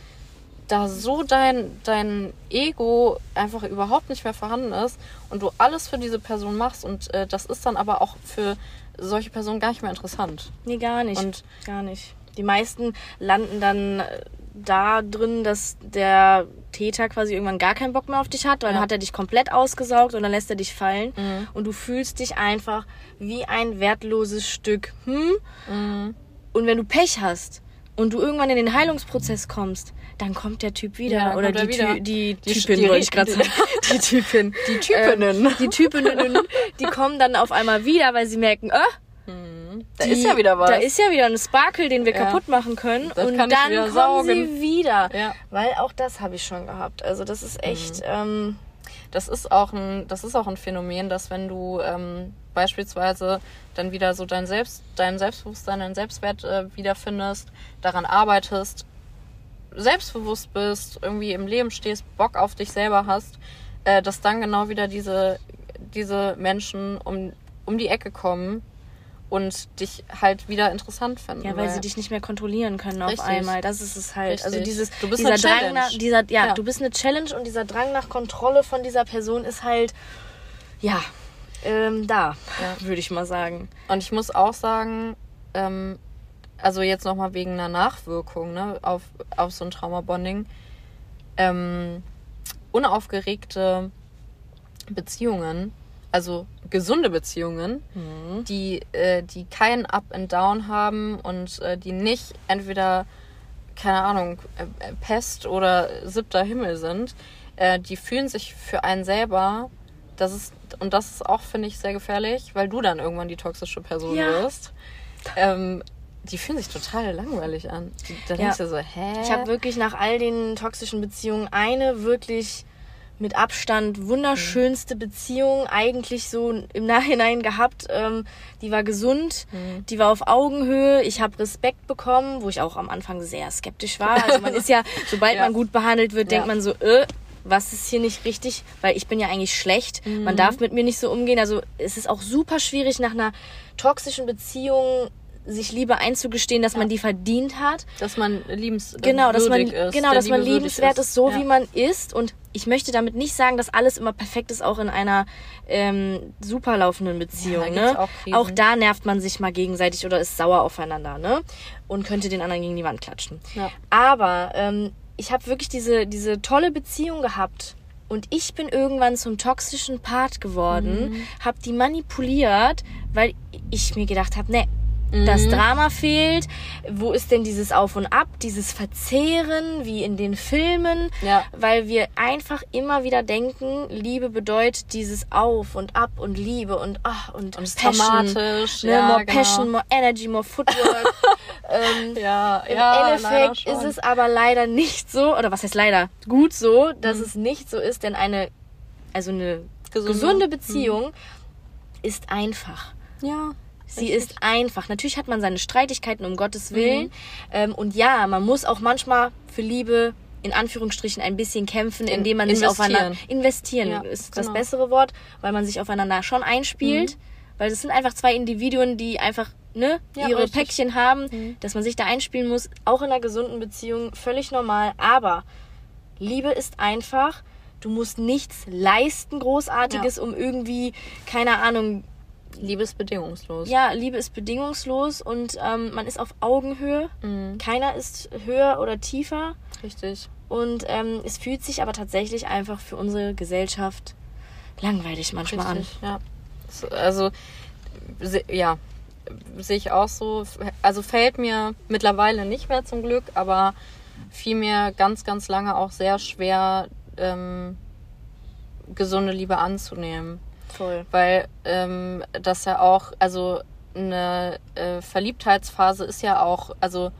da so dein, dein Ego einfach überhaupt nicht mehr vorhanden ist und du alles für diese Person machst und äh, das ist dann aber auch für solche Personen gar nicht mehr interessant. Nee, gar nicht. Und- gar nicht. Die meisten landen dann äh, da drin, dass der Täter quasi irgendwann gar keinen Bock mehr auf dich hat, weil Ja. dann hat er dich komplett ausgesaugt und dann lässt er dich fallen Mhm. und du fühlst dich einfach wie ein wertloses Stück. Hm? Mhm. Und wenn du Pech hast und du irgendwann in den Heilungsprozess kommst, dann kommt der Typ wieder. Ja, Oder er die, wieder. Ty die, Die- Typin, die- wollte ich gerade die- sagen. Die Typin. Die Typinnen. Ähm, die Typinnen, die kommen dann auf einmal wieder, weil sie merken, äh, Da die- ist ja wieder was. Da ist ja wieder ein Sparkle, den wir Ja. kaputt machen können. Das und dann kommen saugen. sie wieder. Ja. Weil auch das habe ich schon gehabt. Also das ist echt, ähm, Das ist auch ein, das ist auch ein Phänomen, dass wenn du ähm, beispielsweise dann wieder so dein Selbst, dein Selbstbewusstsein, deinen Selbstwert äh, wiederfindest, daran arbeitest, selbstbewusst bist, irgendwie im Leben stehst, Bock auf dich selber hast, äh, dass dann genau wieder diese, diese Menschen um, um die Ecke kommen und dich halt wieder interessant finden. Ja, weil sie dich nicht mehr kontrollieren können auf Richtig. einmal. Das ist es halt. Also Richtig. dieses Du bist dieser eine Drang Challenge. nach dieser ja, Ja. du bist eine Challenge und dieser Drang nach Kontrolle von dieser Person ist halt ja ähm, da, Ja. würde ich mal sagen. Und ich muss auch sagen, ähm, also jetzt nochmal wegen einer Nachwirkung ne, auf, auf so ein Traumabonding, ähm, unaufgeregte Beziehungen, also gesunde Beziehungen, die, äh, die kein Up and Down haben und äh, die nicht entweder, keine Ahnung, äh, äh, Pest oder siebter Himmel sind, äh, die fühlen sich für einen selber, das ist, und das ist auch, finde ich, sehr gefährlich, weil du dann irgendwann die toxische Person Ja. wirst. Ähm, die fühlen sich total langweilig an. Da Ja. denkst du so, hä? Ich habe wirklich nach all den toxischen Beziehungen eine wirklich mit Abstand wunderschönste Beziehung eigentlich so im Nachhinein gehabt. Ähm, die war gesund, die war auf Augenhöhe. Ich habe Respekt bekommen, wo ich auch am Anfang sehr skeptisch war. Also man ist ja, sobald Ja. man gut behandelt wird, denkt Ja. man so, äh, was ist hier nicht richtig? Weil ich bin ja eigentlich schlecht. Mhm. Man darf mit mir nicht so umgehen. Also es ist auch super schwierig nach einer toxischen Beziehung sich Liebe einzugestehen, dass man die verdient hat. dass man liebens Genau, dass man, ist, genau, dass man Liebe würdig liebenswert ist, so Ja. wie man ist. Und ich möchte damit nicht sagen, dass alles immer perfekt ist, auch in einer ähm, super laufenden Beziehung. Ja, ne? auch auch da nervt man sich mal gegenseitig oder ist sauer aufeinander, ne? Und könnte den anderen gegen die Wand klatschen. Ja. Aber ähm, ich habe wirklich diese, diese tolle Beziehung gehabt. Und ich bin irgendwann zum toxischen Part geworden, Mhm. habe die manipuliert, weil ich mir gedacht habe, ne, Mhm. das Drama fehlt. Wo ist denn dieses Auf und Ab, dieses Verzehren, wie in den Filmen? Ja. Weil wir einfach immer wieder denken, Liebe bedeutet dieses Auf und Ab und Liebe und ach und, Und Passion. dramatisch, Ne, ja, more genau. Passion, more Energy, more Footwork. ähm, Ja, im ja, Endeffekt ist es aber leider nicht so, oder was heißt leider? Gut so, Mhm. dass es nicht so ist, denn eine, also eine Gesunde. gesunde, Beziehung ist einfach. Ja. Sie Richtig. ist einfach. Natürlich hat man seine Streitigkeiten, um Gottes Mhm. Willen. Ähm, und ja, man muss auch manchmal für Liebe in Anführungsstrichen ein bisschen kämpfen, In- indem man sich aufeinander investieren Ja, ist das genau. bessere Wort, weil man sich aufeinander schon einspielt, Mhm. weil es sind einfach zwei Individuen, die einfach ne, Ja, ihre richtig. Mhm. Päckchen haben, dass man sich da einspielen muss, auch in einer gesunden Beziehung völlig normal, aber Liebe ist einfach, du musst nichts leisten großartiges, um irgendwie keine Ahnung Liebe ist bedingungslos. ja, Liebe ist bedingungslos und ähm, man ist auf Augenhöhe. Mhm. Keiner ist höher oder tiefer. Richtig. Und ähm, es fühlt sich aber tatsächlich einfach für unsere Gesellschaft langweilig manchmal Richtig, ja. So, Also, ja, sehe ich auch so. Also fällt mir mittlerweile nicht mehr zum Glück, aber fiel mir ganz, ganz lange auch sehr schwer, ähm, gesunde Liebe anzunehmen. Voll. Weil ähm, das ja auch, also eine äh, Verliebtheitsphase ist ja auch, also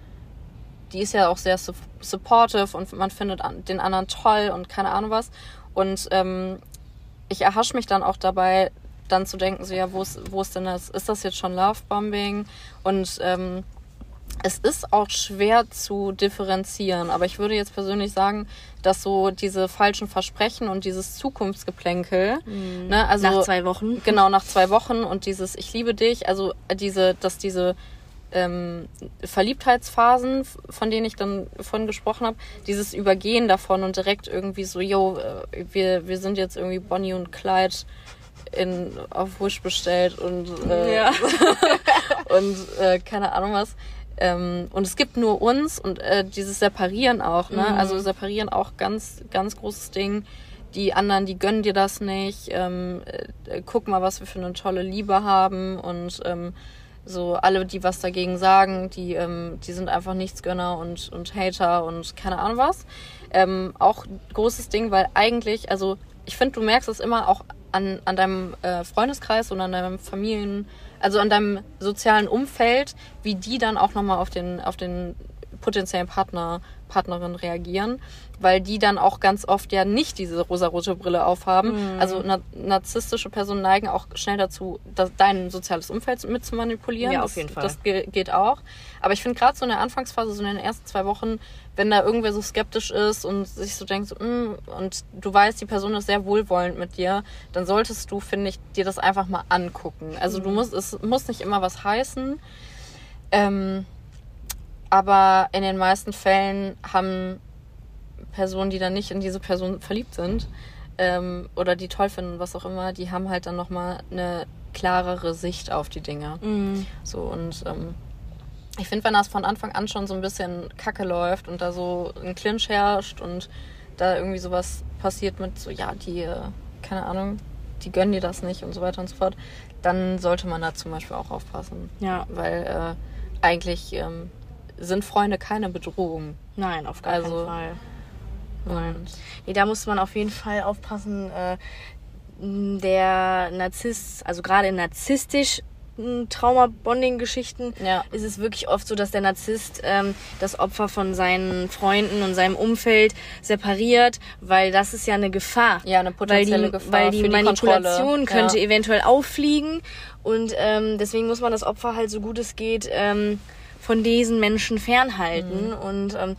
die ist ja auch sehr su supportive und man findet an, den anderen toll und keine Ahnung was. Und ähm, ich erhasche mich dann auch dabei, dann zu denken, so ja, wo ist, wo ist denn das? Ist das jetzt schon Lovebombing? Und ähm, es ist auch schwer zu differenzieren, aber ich würde jetzt persönlich sagen, dass so diese falschen Versprechen und dieses Zukunftsgeplänkel, ne, also Nach zwei Wochen. genau nach zwei Wochen und dieses Ich liebe dich, also diese, dass diese ähm, Verliebtheitsphasen, von denen ich dann von gesprochen habe, dieses Übergehen davon und direkt irgendwie so, yo, äh, wir, wir sind jetzt irgendwie Bonnie und Clyde in, auf Wish bestellt und, äh, Ja. und äh, keine Ahnung was. Ähm, und es gibt nur uns und äh, dieses Separieren auch, ne? Mhm. Also Separieren auch ganz, ganz großes Ding. Die anderen, die gönnen dir das nicht. Ähm, äh, guck mal, was wir für eine tolle Liebe haben und ähm, so alle, die was dagegen sagen, die, ähm, die sind einfach Nichtsgönner und, und Hater und keine Ahnung was. Ähm, auch großes Ding, weil eigentlich, also ich finde, du merkst es immer auch an, an deinem äh, Freundeskreis und an deinem Familien, also an deinem sozialen Umfeld, wie die dann auch nochmal auf den, auf den potenziellen Partner, Partnerin reagieren, weil die dann auch ganz oft ja nicht diese rosarote Brille aufhaben. Mhm. Also na narzisstische Personen neigen auch schnell dazu, das, dein soziales Umfeld mit zu manipulieren. Ja, das, auf jeden Fall. Das ge geht auch. Aber ich finde gerade so in der Anfangsphase, so in den ersten zwei Wochen, wenn da irgendwer so skeptisch ist und sich so denkt, so, mm, und du weißt, die Person ist sehr wohlwollend mit dir, dann solltest du, finde ich, dir das einfach mal angucken. Also du musst, es muss nicht immer was heißen. Ähm, aber in den meisten Fällen haben Personen, die dann nicht in diese Person verliebt sind ähm, oder die toll finden, was auch immer, die haben halt dann nochmal eine klarere Sicht auf die Dinge. Mhm. So und ähm, ich finde, wenn das von Anfang an schon so ein bisschen kacke läuft und da so ein Clinch herrscht und da irgendwie sowas passiert mit so, ja, die, äh, keine Ahnung, die gönnen dir das nicht und so weiter und so fort, dann sollte man da zum Beispiel auch aufpassen. Ja. Weil äh, eigentlich ähm, sind Freunde keine Bedrohung. Nein, auf gar Also- keinen Fall. Und Nee, da muss man auf jeden Fall aufpassen. Äh, der Narzisst, also gerade in narzisstisch Trauma-Bonding-Geschichten Ja. ist es wirklich oft so, dass der Narzisst ähm, das Opfer von seinen Freunden und seinem Umfeld separiert, weil das ist ja eine Gefahr. Ja, eine weil potenzielle die, Gefahr weil die für die Manipulation Kontrolle. könnte Ja. eventuell auffliegen und ähm, deswegen muss man das Opfer halt so gut es geht ähm, von diesen Menschen fernhalten Mhm. und ähm,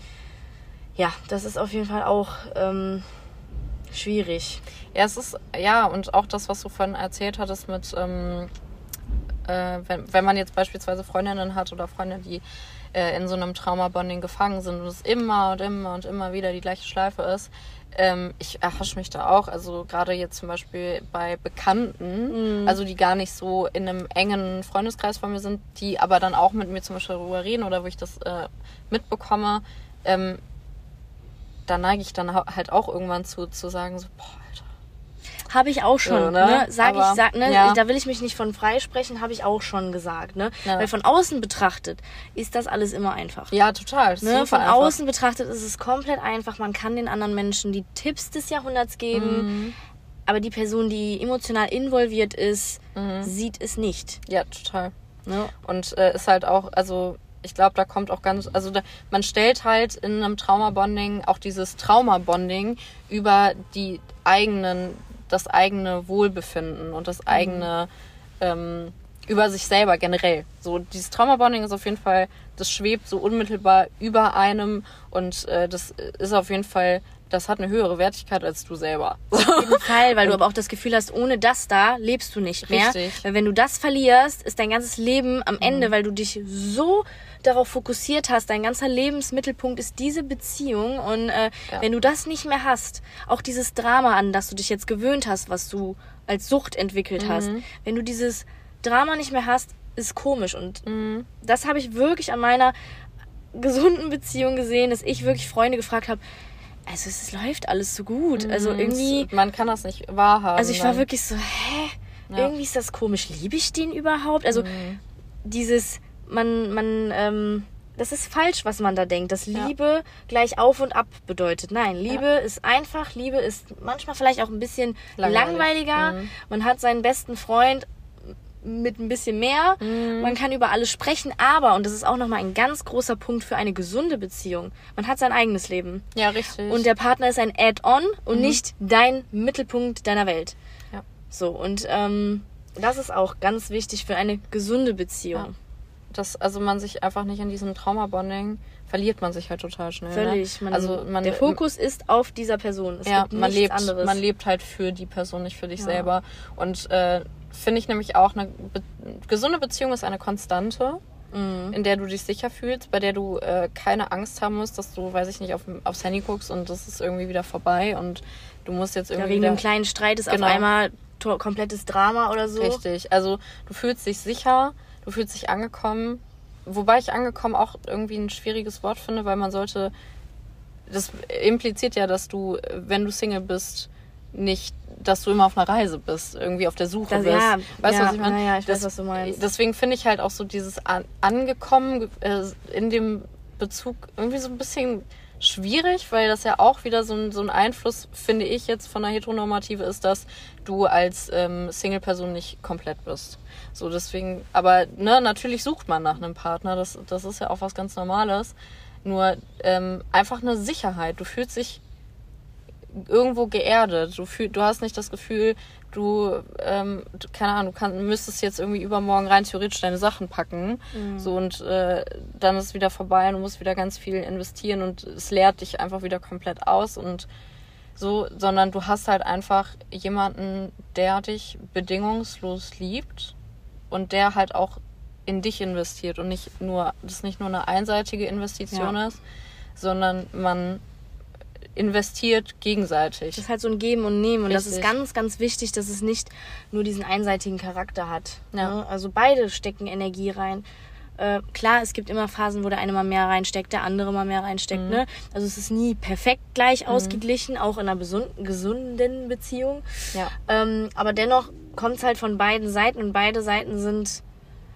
ja, das ist auf jeden Fall auch ähm, schwierig. Ja, es ist, ja, und auch das, was du vorhin erzählt hattest mit, ähm, äh, wenn, wenn man jetzt beispielsweise Freundinnen hat oder Freunde, die äh, in so einem Trauma-Bonding gefangen sind und es immer und immer und immer wieder die gleiche Schleife ist. Ähm, ich erhasche mich da auch, also gerade jetzt zum Beispiel bei Bekannten, also die gar nicht so in einem engen Freundeskreis von mir sind, die aber dann auch mit mir zum Beispiel darüber reden oder wo ich das äh, mitbekomme, ähm, da neige ich dann halt auch irgendwann zu, zu sagen, so, boah. Habe ich auch schon, So, ne? ne? Sag Aber, ich, sag, ne? ja. Da will ich mich nicht von freisprechen, habe ich auch schon gesagt, ne? Ja. Weil von außen betrachtet ist das alles immer einfach. Ja, total. Ne? Von einfach. außen betrachtet ist es komplett einfach. Man kann den anderen Menschen die Tipps des Jahrhunderts geben, Mhm. aber die Person, die emotional involviert ist, Mhm. sieht es nicht. Ja, total. Ne? Und äh, ist halt auch, also ich glaube, da kommt auch ganz, also da, man stellt halt in einem Trauma-Bonding auch dieses Trauma-Bonding über die eigenen, das eigene Wohlbefinden und das eigene, ähm, über sich selber generell. So, dieses Trauma-Bonding ist auf jeden Fall, das schwebt so unmittelbar über einem und äh, das ist auf jeden Fall, das hat eine höhere Wertigkeit als du selber. Auf jeden Fall, weil du aber auch das Gefühl hast, ohne das da lebst du nicht mehr. Richtig. Weil wenn du das verlierst, ist dein ganzes Leben am Ende, weil du dich so darauf fokussiert hast, dein ganzer Lebensmittelpunkt ist diese Beziehung und äh, Ja. wenn du das nicht mehr hast, auch dieses Drama, an das du dich jetzt gewöhnt hast, was du als Sucht entwickelt hast, wenn du dieses Drama nicht mehr hast, ist komisch und das habe ich wirklich an meiner gesunden Beziehung gesehen, dass ich wirklich Freunde gefragt habe, also es läuft alles so gut, also irgendwie Man kann das nicht wahrhaben. also ich war wirklich so, hä? Ja. Irgendwie ist das komisch. Liebe ich den überhaupt? Also Mhm. dieses, man, man, ähm, das ist falsch, was man da denkt, dass Ja. Liebe gleich auf und ab bedeutet. Nein, Liebe ist einfach, Liebe ist manchmal vielleicht auch ein bisschen Langweilig. langweiliger. Mhm. Man hat seinen besten Freund mit ein bisschen mehr. Mhm. Man kann über alles sprechen, aber, und das ist auch nochmal ein ganz großer Punkt für eine gesunde Beziehung, man hat sein eigenes Leben. Ja, richtig. Und der Partner ist ein Add-on und nicht dein Mittelpunkt deiner Welt. Ja. So, und ähm, das ist auch ganz wichtig für eine gesunde Beziehung. Dass also man sich einfach nicht in diesem Trauma-Bonding verliert man sich halt total schnell. Völlig. Ne? Man, also man, der Fokus ist auf dieser Person. Es ja, man lebt, anderes. man lebt halt für die Person, nicht für dich Ja. selber. Und äh, finde ich nämlich auch eine be gesunde Beziehung ist eine Konstante. Mhm. in der du dich sicher fühlst, bei der du äh, keine Angst haben musst, dass du, weiß ich nicht, auf, aufs Handy guckst und das ist irgendwie wieder vorbei und du musst jetzt ja, irgendwie wegen wieder einem kleinen Streit ist Genau. auf einmal komplettes Drama oder so. Richtig. Also du fühlst dich sicher, du fühlst dich angekommen. Wobei ich angekommen auch irgendwie ein schwieriges Wort finde, weil man sollte. Das impliziert ja, dass du, wenn du Single bist, nicht, dass du immer auf einer Reise bist, irgendwie auf der Suche Das- bist. ja, weißt du, ja, was ich meine? ja, ja, ich weiß, Das- was du meinst. Deswegen finde ich halt auch so dieses an, angekommen äh, in dem Bezug irgendwie so ein bisschen schwierig, weil das ja auch wieder so ein, so ein Einfluss, finde ich jetzt von der Heteronormative ist, dass du als ähm, Single-Person nicht komplett bist. So deswegen, aber ne, natürlich sucht man nach einem Partner, das, das ist ja auch was ganz Normales. nur ähm, einfach eine Sicherheit. Du fühlst dich irgendwo geerdet. Du, fühl, du hast nicht das Gefühl, du, ähm, du, keine Ahnung, du kann, müsstest jetzt irgendwie übermorgen rein theoretisch deine Sachen packen. Mhm. So und äh, dann ist es wieder vorbei und du musst wieder ganz viel investieren und es leert dich einfach wieder komplett aus und so, sondern du hast halt einfach jemanden, der dich bedingungslos liebt und der halt auch in dich investiert und nicht nur, das nicht nur eine einseitige Investition ja. ist, sondern man investiert gegenseitig. Das ist halt so ein Geben und Nehmen. Und Richtig. das ist ganz, ganz wichtig, dass es nicht nur diesen einseitigen Charakter hat. Ja. Ne? Also beide stecken Energie rein. Äh, klar, es gibt immer Phasen, wo der eine mal mehr reinsteckt, der andere mal mehr reinsteckt. Mhm. Ne? Also es ist nie perfekt gleich mhm. ausgeglichen, auch in einer gesunden Beziehung. Ja. Ähm, aber dennoch kommt es halt von beiden Seiten und beide Seiten sind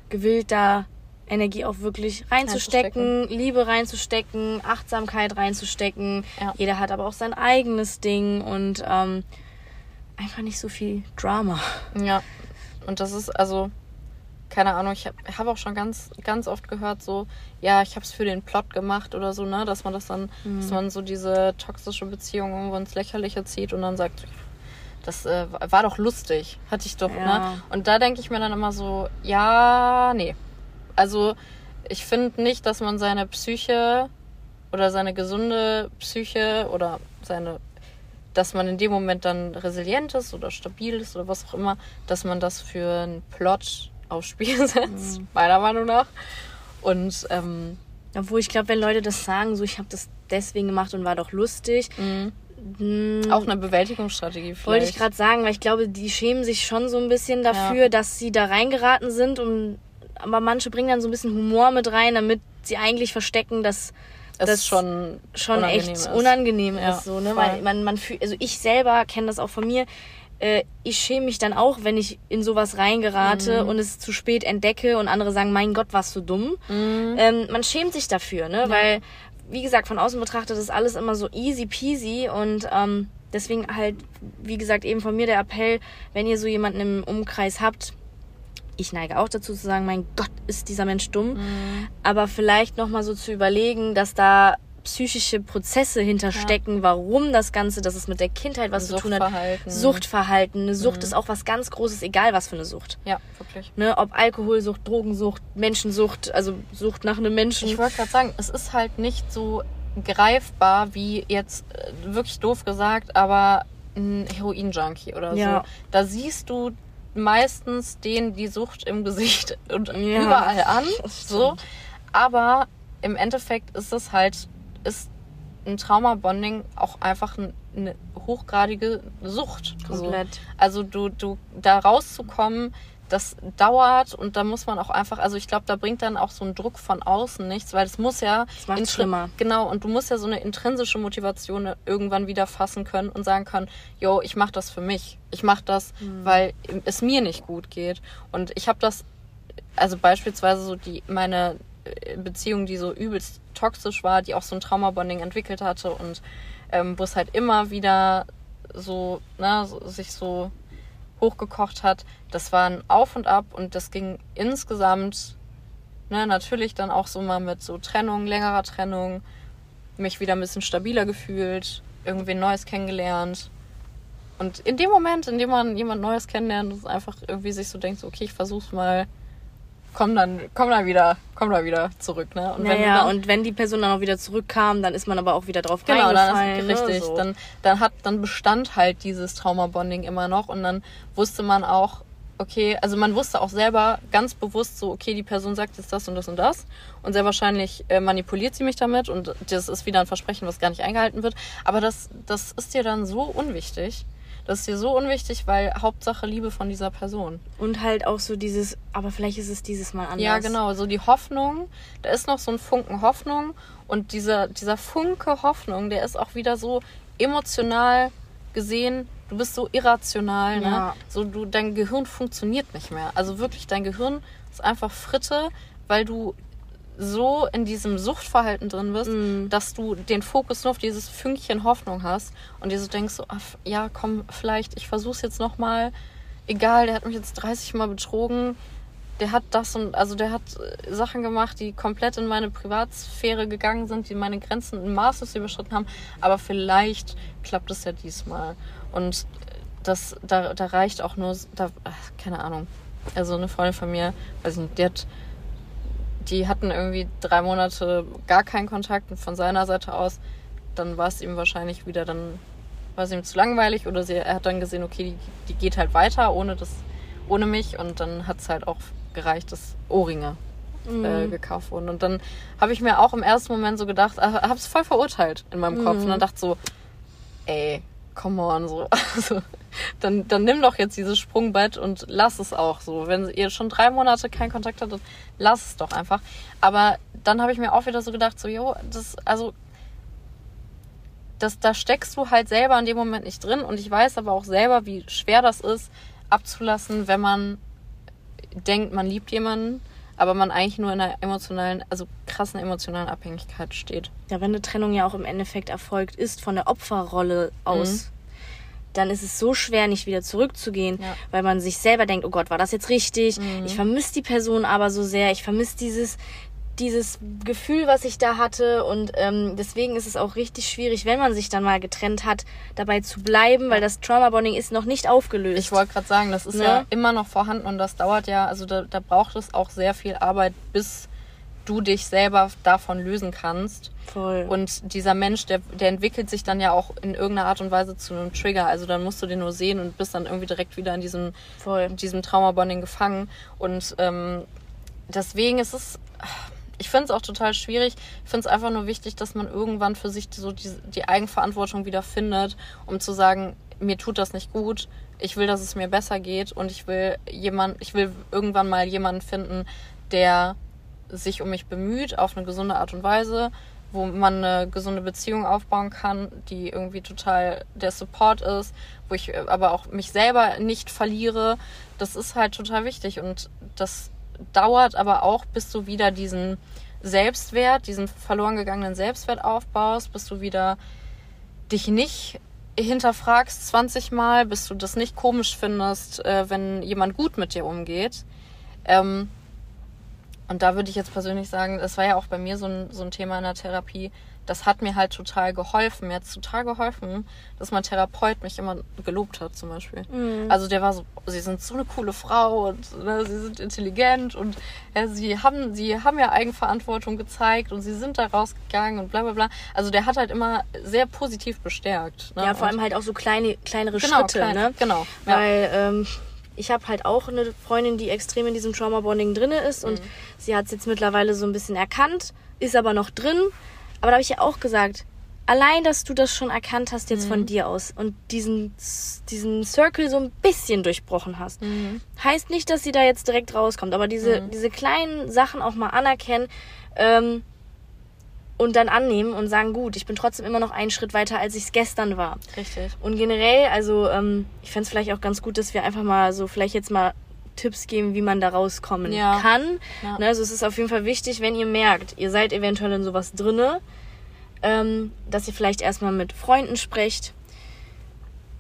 gewillt, da Energie auch wirklich reinzustecken, Liebe reinzustecken, Achtsamkeit reinzustecken. Ja. Jeder hat aber auch sein eigenes Ding und ähm, einfach nicht so viel Drama. Ja, und das ist also, keine Ahnung, ich habe hab auch schon ganz, ganz oft gehört, so, ja, ich habe es für den Plot gemacht oder so, ne, dass man das dann, mhm. dass man so diese toxische Beziehung irgendwo ins Lächerliche zieht und dann sagt, das äh, war doch lustig, hatte ich doch, ne? ja. ne? Und da denke ich mir dann immer so, ja, nee, also ich finde nicht, dass man seine Psyche oder seine gesunde Psyche oder seine, dass man in dem Moment dann resilient ist oder stabil ist oder was auch immer, dass man das für einen Plot aufs Spiel setzt, mhm. meiner Meinung nach. Und ähm, obwohl ich glaube, wenn Leute das sagen, so ich habe das deswegen gemacht und war doch lustig. Mhm. Hm. Auch eine Bewältigungsstrategie vielleicht. Wollte ich gerade sagen, weil ich glaube, die schämen sich schon so ein bisschen dafür, ja. dass sie da reingeraten sind und aber manche bringen dann so ein bisschen Humor mit rein, damit sie eigentlich verstecken, dass es das schon, schon unangenehm echt ist. unangenehm ja, ist. So, ne? Weil man, man fühlt, also ich selber kenne das auch von mir. Äh, ich schäme mich dann auch, wenn ich in sowas reingerate mhm. und es zu spät entdecke und andere sagen, mein Gott, warst du dumm. Mhm. Ähm, man schämt sich dafür, ne? Ja. Weil, wie gesagt, von außen betrachtet ist alles immer so easy peasy und ähm, deswegen halt, wie gesagt, eben von mir der Appell, wenn ihr so jemanden im Umkreis habt, ich neige auch dazu zu sagen, mein Gott, ist dieser Mensch dumm. Mhm. Aber vielleicht nochmal so zu überlegen, dass da psychische Prozesse hinterstecken, ja. warum das Ganze, dass es mit der Kindheit was zu tun hat. Suchtverhalten. Eine Sucht mhm. ist auch was ganz Großes, egal was für eine Sucht. Ja, wirklich. Ne, ob Alkoholsucht, Drogensucht, Menschensucht, also Sucht nach einem Menschen. Ich wollte gerade sagen, es ist halt nicht so greifbar wie jetzt äh, wirklich doof gesagt, aber ein Heroin-Junkie oder ja. so. Da siehst du meistens denen die Sucht im Gesicht und ja, überall an. So. Aber im Endeffekt ist es halt, ist ein Trauma-Bonding auch einfach eine hochgradige Sucht. Komplett. So. Also du, du da rauszukommen, das dauert und da muss man auch einfach, also ich glaube, da bringt dann auch so ein Druck von außen nichts, weil es muss ja das schlimmer. Genau, und du musst ja so eine intrinsische Motivation irgendwann wieder fassen können und sagen können, yo, ich mache das für mich. Ich mache das, mhm. weil es mir nicht gut geht. Und ich habe das, also beispielsweise so die meine äh, Beziehung, die so übelst toxisch war, die auch so ein Traumabonding entwickelt hatte und ähm, wo es halt immer wieder so, ne, so, sich so hochgekocht hat. Das war ein Auf und Ab und das ging insgesamt, ne, natürlich dann auch so mal mit so Trennung, längerer Trennung, mich wieder ein bisschen stabiler gefühlt, irgendwie Neues kennengelernt. Und in dem Moment, in dem man jemand Neues kennenlernt, ist einfach irgendwie sich so denkt, so, okay, ich versuch's mal komm dann, komm dann wieder, komm dann wieder zurück, ne? Und naja, wenn dann, und wenn die Person dann auch wieder zurückkam, dann ist man aber auch wieder drauf genau, dann ist ne? richtig. So. Dann, dann hat, dann bestand halt dieses Trauma-Bonding immer noch und dann wusste man auch, okay, also man wusste auch selber ganz bewusst so, okay, die Person sagt jetzt das und das und das und sehr wahrscheinlich äh, manipuliert sie mich damit und das ist wieder ein Versprechen, was gar nicht eingehalten wird. Aber das, das ist dir dann so unwichtig. Das ist dir so unwichtig, weil Hauptsache Liebe von dieser Person. Und halt auch so dieses, aber vielleicht ist es dieses Mal anders. Ja, genau, so die Hoffnung, da ist noch so ein Funken Hoffnung und dieser, dieser Funke Hoffnung, der ist auch wieder so emotional gesehen, du bist so irrational, ne? ja. ne? So du, dein Gehirn funktioniert nicht mehr. Also wirklich, dein Gehirn ist einfach Fritte, weil du so in diesem Suchtverhalten drin bist, mm. dass du den Fokus nur auf dieses Fünkchen Hoffnung hast und dir so denkst, so, ach, ja, komm, vielleicht, ich versuch's jetzt nochmal. Egal, der hat mich jetzt 30 Mal betrogen. der hat das und also der hat äh, Sachen gemacht, die komplett in meine Privatsphäre gegangen sind, die meine Grenzen in Maßes überschritten haben. Aber vielleicht klappt es ja diesmal. Und das, da, da reicht auch nur, da, keine Ahnung. Also eine Freundin von mir, weiß nicht, die hat, die hatten irgendwie drei Monate gar keinen Kontakt von seiner Seite aus. Dann war es ihm wahrscheinlich wieder, dann war es ihm zu langweilig oder sie, er hat dann gesehen, okay, die, die geht halt weiter ohne das, ohne mich und dann hat es halt auch gereicht, dass Ohrringe mhm. äh, gekauft wurden. Und dann habe ich mir auch im ersten Moment so gedacht, äh, habe es voll verurteilt in meinem Kopf mhm. und dann dachte so, ey, come on, so. Also, dann, dann nimm doch jetzt dieses Sprungbett und lass es auch so. Wenn ihr schon drei Monate keinen Kontakt hattet, lass es doch einfach. Aber dann habe ich mir auch wieder so gedacht, so, jo, das, also, das, da steckst du halt selber in dem Moment nicht drin. Und ich weiß aber auch selber, wie schwer das ist, abzulassen, wenn man denkt, man liebt jemanden, aber man eigentlich nur in einer emotionalen, also krassen emotionalen Abhängigkeit steht. Ja, wenn eine Trennung ja auch im Endeffekt erfolgt ist von der Opferrolle aus. Mhm dann ist es so schwer, nicht wieder zurückzugehen, ja. weil man sich selber denkt, oh Gott, war das jetzt richtig? Mhm. Ich vermisse die Person aber so sehr. Ich vermisse dieses, dieses Gefühl, was ich da hatte. Und ähm, deswegen ist es auch richtig schwierig, wenn man sich dann mal getrennt hat, dabei zu bleiben, weil das Trauma-Bonding ist noch nicht aufgelöst. Ich wollte gerade sagen, das ist ne? ja immer noch vorhanden und das dauert ja, also da, da braucht es auch sehr viel Arbeit, bis du dich selber davon lösen kannst. Voll. Und dieser Mensch, der, der entwickelt sich dann ja auch in irgendeiner Art und Weise zu einem Trigger. Also dann musst du den nur sehen und bist dann irgendwie direkt wieder in diesem, Voll. in diesem Trauma-Bonding gefangen. Und ähm, deswegen ist es ich finde es auch total schwierig. Ich finde es einfach nur wichtig, dass man irgendwann für sich so die, die Eigenverantwortung wieder findet, um zu sagen, mir tut das nicht gut. Ich will, dass es mir besser geht und ich will jemand, ich will irgendwann mal jemanden finden, der sich um mich bemüht auf eine gesunde Art und Weise, wo man eine gesunde Beziehung aufbauen kann, die irgendwie total der Support ist, wo ich aber auch mich selber nicht verliere. Das ist halt total wichtig und das dauert aber auch, bis du wieder diesen Selbstwert, diesen verloren gegangenen Selbstwert aufbaust, bis du wieder dich nicht hinterfragst 20 Mal, bis du das nicht komisch findest, äh, wenn jemand gut mit dir umgeht. Ähm, und da würde ich jetzt persönlich sagen, das war ja auch bei mir so ein, so ein Thema in der Therapie, das hat mir halt total geholfen. Mir hat es total geholfen, dass mein Therapeut mich immer gelobt hat, zum Beispiel. Mhm. Also der war so, sie sind so eine coole Frau und ne, sie sind intelligent und ja, sie haben, sie haben ja Eigenverantwortung gezeigt und sie sind da rausgegangen und bla bla bla. Also der hat halt immer sehr positiv bestärkt. Ne? Ja, vor und allem halt auch so kleine, kleinere genau, Schritte, klein, ne? Genau. Weil ja. ähm, ich habe halt auch eine Freundin, die extrem in diesem Trauma-Bonding drin ist und mhm. sie hat es jetzt mittlerweile so ein bisschen erkannt, ist aber noch drin aber da habe ich ja auch gesagt, allein, dass du das schon erkannt hast jetzt mhm. von dir aus und diesen, diesen Circle so ein bisschen durchbrochen hast, mhm. heißt nicht, dass sie da jetzt direkt rauskommt, aber diese, mhm. diese kleinen Sachen auch mal anerkennen ähm, und dann annehmen und sagen, gut, ich bin trotzdem immer noch einen Schritt weiter, als ich es gestern war. Richtig. Und generell, also ähm, ich fände es vielleicht auch ganz gut, dass wir einfach mal so vielleicht jetzt mal Tipps geben, wie man da rauskommen ja. kann. Ja. Ne, also es ist auf jeden Fall wichtig, wenn ihr merkt, ihr seid eventuell in sowas drinne, ähm, dass ihr vielleicht erstmal mit Freunden sprecht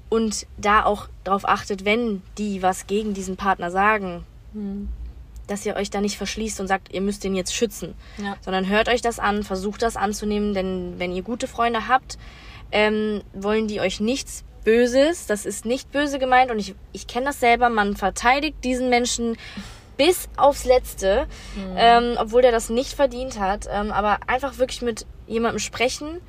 und da auch darauf achtet, wenn die was gegen diesen Partner sagen, mhm. Dass ihr euch da nicht verschließt und sagt, ihr müsst den jetzt schützen, ja. sondern hört euch das an, versucht das anzunehmen, denn wenn ihr gute Freunde habt, ähm, wollen die euch nichts Böses. Das ist nicht böse gemeint und ich, ich kenne das selber. Man verteidigt diesen Menschen bis aufs Letzte, mhm. ähm, obwohl der das nicht verdient hat. Ähm, aber einfach wirklich mit jemandem sprechen.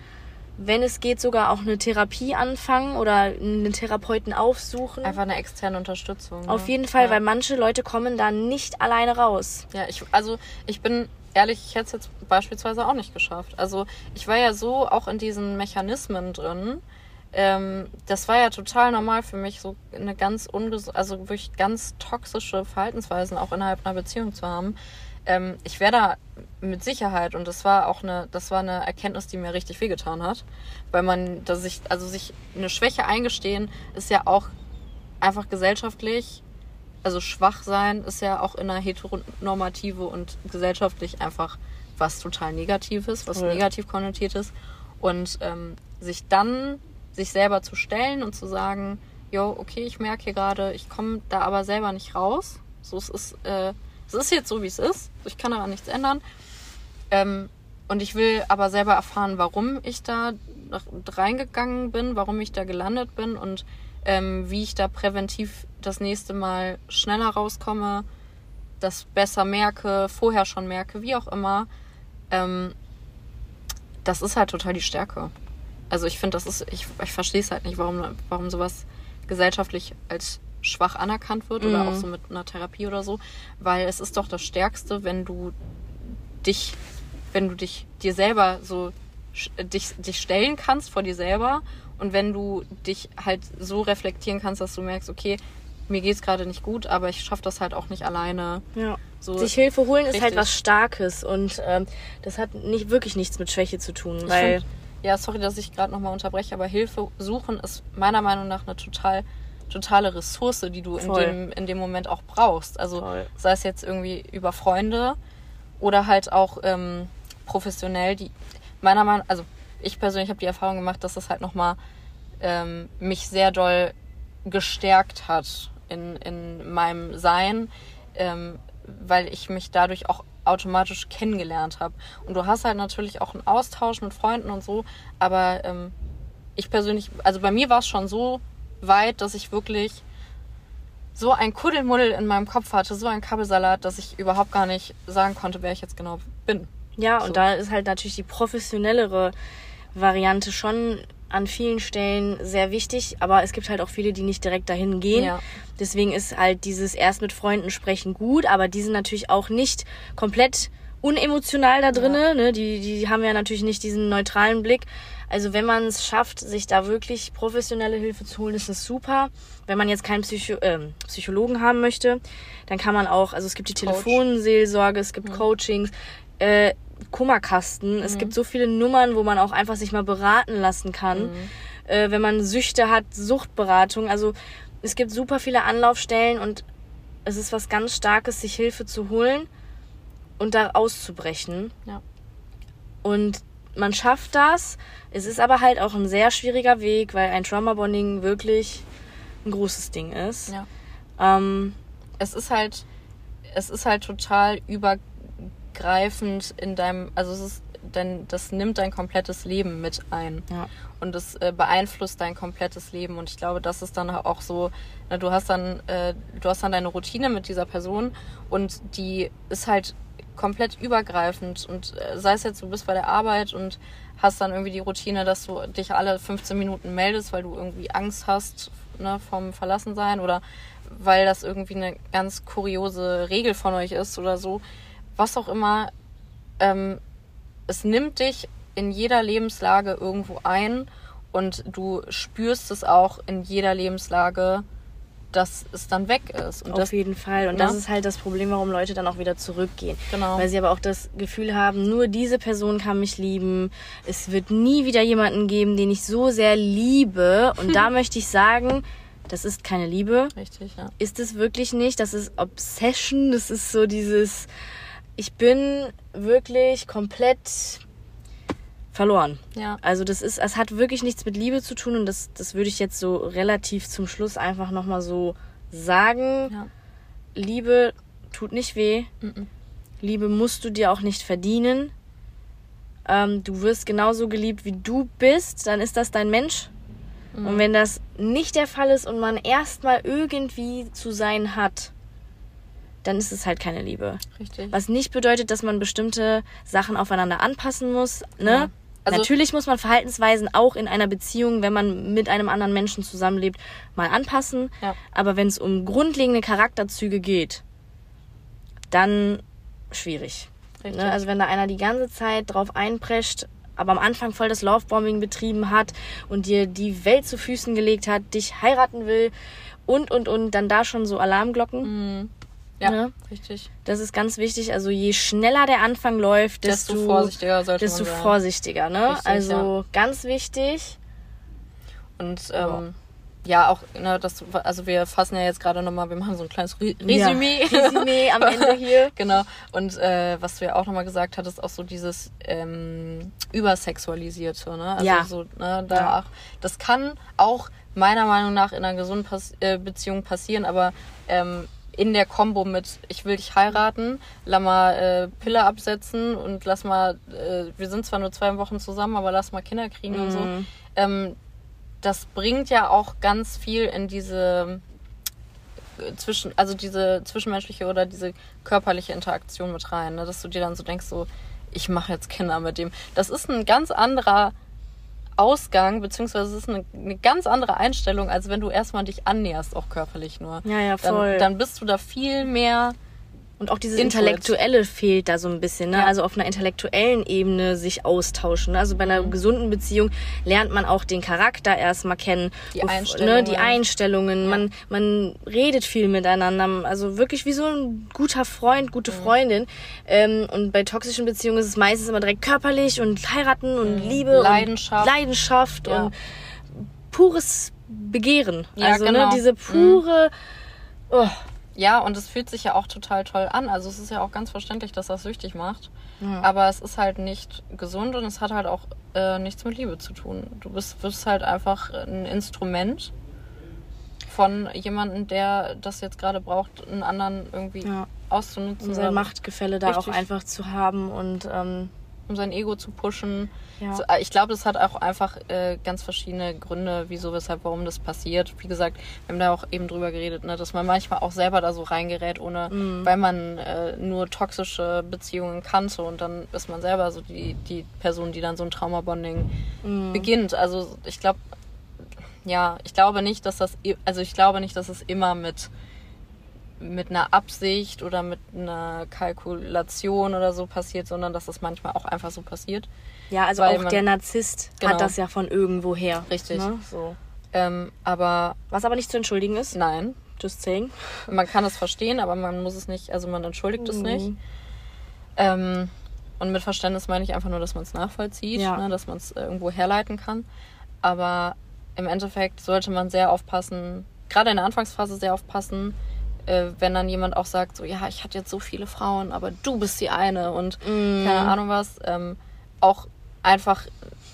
Wenn es geht, sogar auch eine Therapie anfangen oder einen Therapeuten aufsuchen. Einfach eine externe Unterstützung. Ne? Auf jeden Fall, ja. weil manche Leute kommen da nicht alleine raus. Ja, ich, also ich bin ehrlich, ich hätte es jetzt beispielsweise auch nicht geschafft. Also ich war ja so auch in diesen Mechanismen drin, ähm, das war ja total normal für mich, so eine ganz unges also wirklich ganz toxische Verhaltensweisen auch innerhalb einer Beziehung zu haben. Ähm, ich wäre da mit Sicherheit und das war auch eine, das war eine Erkenntnis, die mir richtig wehgetan hat, weil man, dass sich, also sich eine Schwäche eingestehen, ist ja auch einfach gesellschaftlich, also schwach sein ist ja auch in einer heteronormative und gesellschaftlich einfach was total Negatives, was ja. negativ konnotiert ist und ähm, sich dann sich selber zu stellen und zu sagen, jo, okay, ich merke hier gerade, ich komme da aber selber nicht raus. So, es ist, äh, es ist jetzt so, wie es ist. Ich kann daran nichts ändern. Ähm, und ich will aber selber erfahren, warum ich da reingegangen bin, warum ich da gelandet bin und ähm, wie ich da präventiv das nächste Mal schneller rauskomme, das besser merke, vorher schon merke, wie auch immer. Ähm, das ist halt total die Stärke. Also ich finde, das ist, ich, ich verstehe es halt nicht, warum, warum sowas gesellschaftlich als schwach anerkannt wird mhm. oder auch so mit einer Therapie oder so, weil es ist doch das Stärkste, wenn du dich, wenn du dich dir selber so dich, dich stellen kannst vor dir selber und wenn du dich halt so reflektieren kannst, dass du merkst, okay, mir geht's gerade nicht gut, aber ich schaffe das halt auch nicht alleine. Ja. So sich Hilfe holen richtig. ist halt was Starkes und ähm, das hat nicht wirklich nichts mit Schwäche zu tun, weil find, ja, sorry, dass ich gerade nochmal unterbreche, aber Hilfe suchen ist meiner Meinung nach eine total totale Ressource, die du in dem, in dem Moment auch brauchst. Also Voll. sei es jetzt irgendwie über Freunde oder halt auch ähm, professionell, die meiner Meinung also ich persönlich habe die Erfahrung gemacht, dass das halt nochmal ähm, mich sehr doll gestärkt hat in, in meinem Sein, ähm, weil ich mich dadurch auch automatisch kennengelernt habe. Und du hast halt natürlich auch einen Austausch mit Freunden und so, aber ähm, ich persönlich, also bei mir war es schon so weit, dass ich wirklich so ein Kuddelmuddel in meinem Kopf hatte, so ein Kabelsalat, dass ich überhaupt gar nicht sagen konnte, wer ich jetzt genau bin. Ja, so. und da ist halt natürlich die professionellere Variante schon an vielen Stellen sehr wichtig, aber es gibt halt auch viele, die nicht direkt dahin gehen. Ja. Deswegen ist halt dieses erst mit Freunden sprechen gut, aber die sind natürlich auch nicht komplett unemotional da drinnen. Ja. Ne? Die, die haben ja natürlich nicht diesen neutralen Blick. Also wenn man es schafft, sich da wirklich professionelle Hilfe zu holen, ist es super. Wenn man jetzt keinen Psycho äh, Psychologen haben möchte, dann kann man auch, also es gibt die Telefonseelsorge, es gibt mhm. Coachings. Äh, Kummerkasten. Mhm. Es gibt so viele Nummern, wo man auch einfach sich mal beraten lassen kann. Mhm. Äh, wenn man Süchte hat, Suchtberatung. Also es gibt super viele Anlaufstellen und es ist was ganz Starkes, sich Hilfe zu holen und da auszubrechen. Ja. Und man schafft das. Es ist aber halt auch ein sehr schwieriger Weg, weil ein Trauma-Bonding wirklich ein großes Ding ist. Ja. Ähm, es ist halt, es ist halt total über greifend in deinem, also es ist, denn das nimmt dein komplettes Leben mit ein. Ja. Und es äh, beeinflusst dein komplettes Leben. Und ich glaube, das ist dann auch so, na, du hast dann, äh, du hast dann deine Routine mit dieser Person und die ist halt komplett übergreifend. Und äh, sei es jetzt, du bist bei der Arbeit und hast dann irgendwie die Routine, dass du dich alle 15 Minuten meldest, weil du irgendwie Angst hast ne, vom Verlassensein oder weil das irgendwie eine ganz kuriose Regel von euch ist oder so was auch immer, ähm, es nimmt dich in jeder Lebenslage irgendwo ein und du spürst es auch in jeder Lebenslage, dass es dann weg ist. Und Auf das, jeden Fall. Und ja? das ist halt das Problem, warum Leute dann auch wieder zurückgehen. Genau. Weil sie aber auch das Gefühl haben, nur diese Person kann mich lieben. Es wird nie wieder jemanden geben, den ich so sehr liebe. Und da möchte ich sagen, das ist keine Liebe. Richtig, ja. Ist es wirklich nicht. Das ist Obsession. Das ist so dieses ich bin wirklich komplett verloren. Ja. Also das ist, es hat wirklich nichts mit Liebe zu tun und das, das würde ich jetzt so relativ zum Schluss einfach nochmal so sagen. Ja. Liebe tut nicht weh. Mhm. Liebe musst du dir auch nicht verdienen. Ähm, du wirst genauso geliebt, wie du bist, dann ist das dein Mensch. Mhm. Und wenn das nicht der Fall ist und man erstmal irgendwie zu sein hat, dann ist es halt keine Liebe. Richtig. Was nicht bedeutet, dass man bestimmte Sachen aufeinander anpassen muss. Ne? Ja. Also Natürlich muss man Verhaltensweisen auch in einer Beziehung, wenn man mit einem anderen Menschen zusammenlebt, mal anpassen. Ja. Aber wenn es um grundlegende Charakterzüge geht, dann schwierig. Ne? Also wenn da einer die ganze Zeit drauf einprescht, aber am Anfang voll das Lovebombing betrieben hat und dir die Welt zu Füßen gelegt hat, dich heiraten will und und und, dann da schon so Alarmglocken. Mhm. Ja, ne? richtig. Das ist ganz wichtig. Also je schneller der Anfang läuft, desto, desto vorsichtiger sollte desto man sein. vorsichtiger. Ne? Richtig, also ja. ganz wichtig. Und ähm, ja, auch, ne, das, also wir fassen ja jetzt gerade nochmal, wir machen so ein kleines Resümee. Ja, Resümee am Ende hier. genau. Und äh, was du ja auch nochmal gesagt hattest, auch so dieses ähm, Übersexualisierte, ne? Also ja. so, ne, da ja. auch, das kann auch meiner Meinung nach in einer gesunden Pas äh, Beziehung passieren, aber ähm, in der Kombo mit ich will dich heiraten, lass mal äh, Pille absetzen und lass mal, äh, wir sind zwar nur zwei Wochen zusammen, aber lass mal Kinder kriegen und so. Mhm. Ähm, das bringt ja auch ganz viel in diese äh, zwischen, also diese zwischenmenschliche oder diese körperliche Interaktion mit rein, ne? dass du dir dann so denkst, so, ich mache jetzt Kinder mit dem. Das ist ein ganz anderer Ausgang, beziehungsweise es ist eine, eine ganz andere Einstellung, als wenn du erstmal dich annäherst, auch körperlich nur. Ja, ja, voll. Dann, dann bist du da viel mehr. Und auch dieses. Intellektuelle fehlt da so ein bisschen, ne? Ja. Also auf einer intellektuellen Ebene sich austauschen. ne? Also bei einer Mhm. gesunden Beziehung lernt man auch den Charakter erstmal kennen. Die Bef- Einstellungen. Ne? Die Einstellungen. Ja. Man, man redet viel miteinander. Also wirklich wie so ein guter Freund, Mhm. gute Freundin. Ähm, und bei toxischen Beziehungen ist es meistens immer direkt körperlich und heiraten und Liebe Mhm. Leidenschaft. und Leidenschaft Ja. und pures Begehren. Ja, also genau. ne, diese pure. Oh. Ja, und es fühlt sich ja auch total toll an. Also es ist ja auch ganz verständlich, dass das süchtig macht. Ja. Aber es ist halt nicht gesund und es hat halt auch äh, nichts mit Liebe zu tun. Du bist, bist halt einfach ein Instrument von jemandem, der das jetzt gerade braucht, einen anderen irgendwie Ja. auszunutzen. um sein Machtgefälle da auch Richtig. einfach zu haben und ähm, um sein Ego zu pushen. Ja. So, äh, ich glaube, das hat auch einfach äh, ganz verschiedene Gründe, wieso, weshalb, warum das passiert. Wie gesagt, wir haben da auch eben drüber geredet, ne, dass man manchmal auch selber da so reingerät, ohne, Mhm. weil man äh, nur toxische Beziehungen kannte und dann ist man selber so die, die Person, die dann so ein Traumabonding Mhm. beginnt. Also ich glaube, ja, ich glaube nicht, dass das, also ich glaube nicht, dass es immer mit mit einer Absicht oder mit einer Kalkulation oder so passiert, sondern dass das manchmal auch einfach so passiert. ja, also auch man- der Narzisst Genau. hat das ja von irgendwoher. Richtig. Ne? So. Ähm, aber Was aber nicht zu entschuldigen ist. nein, Just saying. man kann es verstehen, aber man muss es nicht, also man entschuldigt es Mhm. nicht. Ähm, und mit Verständnis meine ich einfach nur, dass man es nachvollzieht, Ja. ne, dass man es irgendwo herleiten kann. Aber im Endeffekt sollte man sehr aufpassen, gerade in der Anfangsphase sehr aufpassen, äh, wenn dann jemand auch sagt, so ja, ich hatte jetzt so viele Frauen, aber du bist die eine und Mhm. keine Ahnung was. Ähm, auch einfach,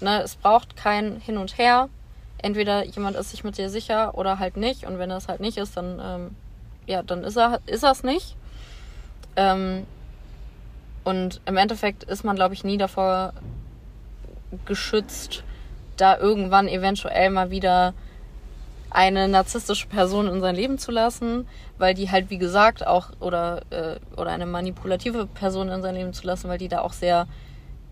ne, es braucht kein Hin und Her. Entweder jemand ist sich mit dir sicher oder halt nicht. Und wenn er es halt nicht ist, dann, ähm, ja, dann ist er ist es nicht. Ähm, und im Endeffekt ist man, glaube ich, nie davor geschützt, da irgendwann eventuell mal wieder eine narzisstische Person in sein Leben zu lassen, weil die halt, wie gesagt, auch, oder, äh, oder eine manipulative Person in sein Leben zu lassen, weil die da auch sehr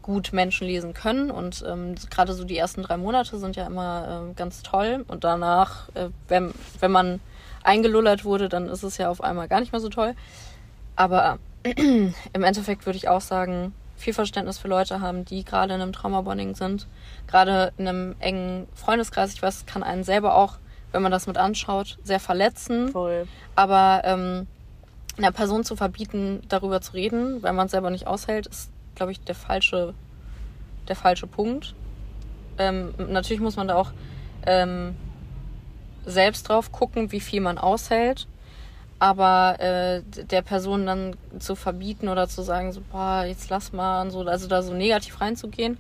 gut Menschen lesen können. Und ähm, gerade so die ersten drei Monate sind ja immer ähm, ganz toll. Und danach, äh, wenn, wenn man eingelullert wurde, dann ist es ja auf einmal gar nicht mehr so toll. Aber im Endeffekt würde ich auch sagen, viel Verständnis für Leute haben, die gerade in einem Traumabonding sind, gerade in einem engen Freundeskreis. Ich weiß, kann einen selber auch, wenn man das mit anschaut, sehr verletzen. Voll. Aber ähm, einer Person zu verbieten, darüber zu reden, weil man es selber nicht aushält, ist, glaube ich, der falsche, der falsche Punkt. Ähm, natürlich muss man da auch ähm, selbst drauf gucken, wie viel man aushält. Aber äh, der Person dann zu verbieten oder zu sagen, so, boah, jetzt lass mal und so, also da so negativ reinzugehen,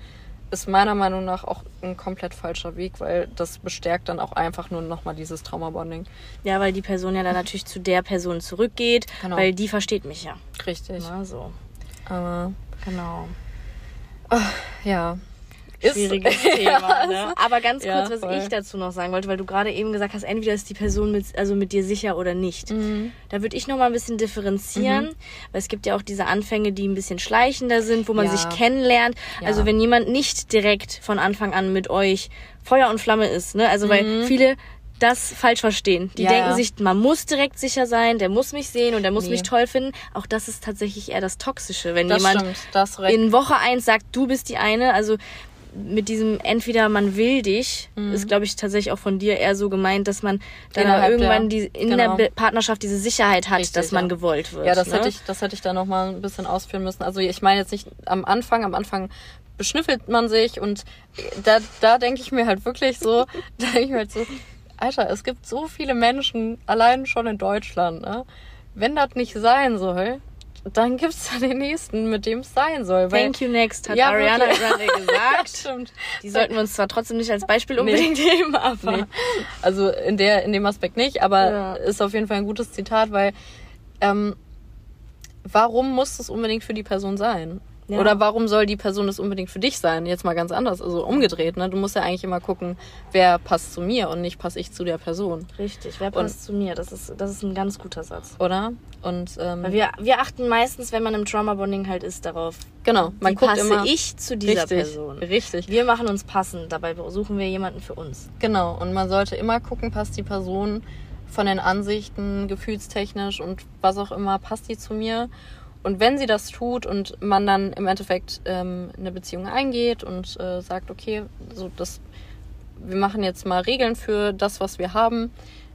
ist meiner Meinung nach auch ein komplett falscher Weg, weil das bestärkt dann auch einfach nur nochmal dieses Traumabonding. Ja, weil die Person ja dann natürlich zu der Person zurückgeht, Genau. weil die versteht mich ja. Richtig. Na, so. Aber Genau. ja. Schwieriges Thema. Ne? Aber ganz kurz, was voll. ich dazu noch sagen wollte, weil du gerade eben gesagt hast, entweder ist die Person mit, also mit dir sicher oder nicht. Mhm. Da würde ich noch mal ein bisschen differenzieren, weil es gibt ja auch diese Anfänge, die ein bisschen schleichender sind, wo man sich kennenlernt. Also wenn jemand nicht direkt von Anfang an mit euch Feuer und Flamme ist, ne? Also weil Mhm. viele das falsch verstehen. Die Ja, denken ja. sich, man muss direkt sicher sein, der muss mich sehen und der muss Nee. mich toll finden. Auch das ist tatsächlich eher das Toxische, wenn Das jemand stimmt, das in Woche eins sagt, du bist die eine, also mit diesem entweder man will dich, ist glaube ich tatsächlich auch von dir eher so gemeint, dass man dann Mhm. Innerhalb irgendwann der- die, in genau. der Partnerschaft diese Sicherheit hat, Richtig, dass man ja. gewollt wird. Ja, das ne? hätte ich, das hätte ich da noch mal ein bisschen ausführen müssen. Also ich meine jetzt nicht am Anfang, am Anfang beschnüffelt man sich und da, da denke ich mir halt wirklich so, da denke ich mir halt so, Alter, es gibt so viele Menschen, allein schon in Deutschland, ne? Wenn das nicht sein soll, dann gibt's da den nächsten, mit dem es sein soll. Thank you next, hat Ja, Ariana. Grande gesagt. Stimmt. Die sollten wir uns zwar trotzdem nicht als Beispiel unbedingt nehmen, aber Nee. Also in der, in dem Aspekt nicht, aber Ja. ist auf jeden Fall ein gutes Zitat, weil ähm, warum muss das unbedingt für die Person sein? Ja. Oder warum soll die Person das unbedingt für dich sein? Jetzt mal ganz anders, also umgedreht. Ne? Du musst ja eigentlich immer gucken, wer passt zu mir und nicht passe ich zu der Person, Richtig, wer passt zu mir? Das ist, das ist ein ganz guter Satz. oder? Und ähm, Weil wir, wir achten meistens, wenn man im Trauma-Bonding halt ist, darauf, genau, man wie guckt passe immer ich zu dieser richtig, Person. richtig. Wir machen uns passend, dabei suchen wir jemanden für uns. Genau, und man sollte immer gucken, passt die Person von den Ansichten, gefühlstechnisch und was auch immer, passt die zu mir. Und wenn sie das tut und man dann im Endeffekt ähm, eine Beziehung eingeht und äh, sagt, okay, so das, wir machen jetzt mal Regeln für das, was wir haben,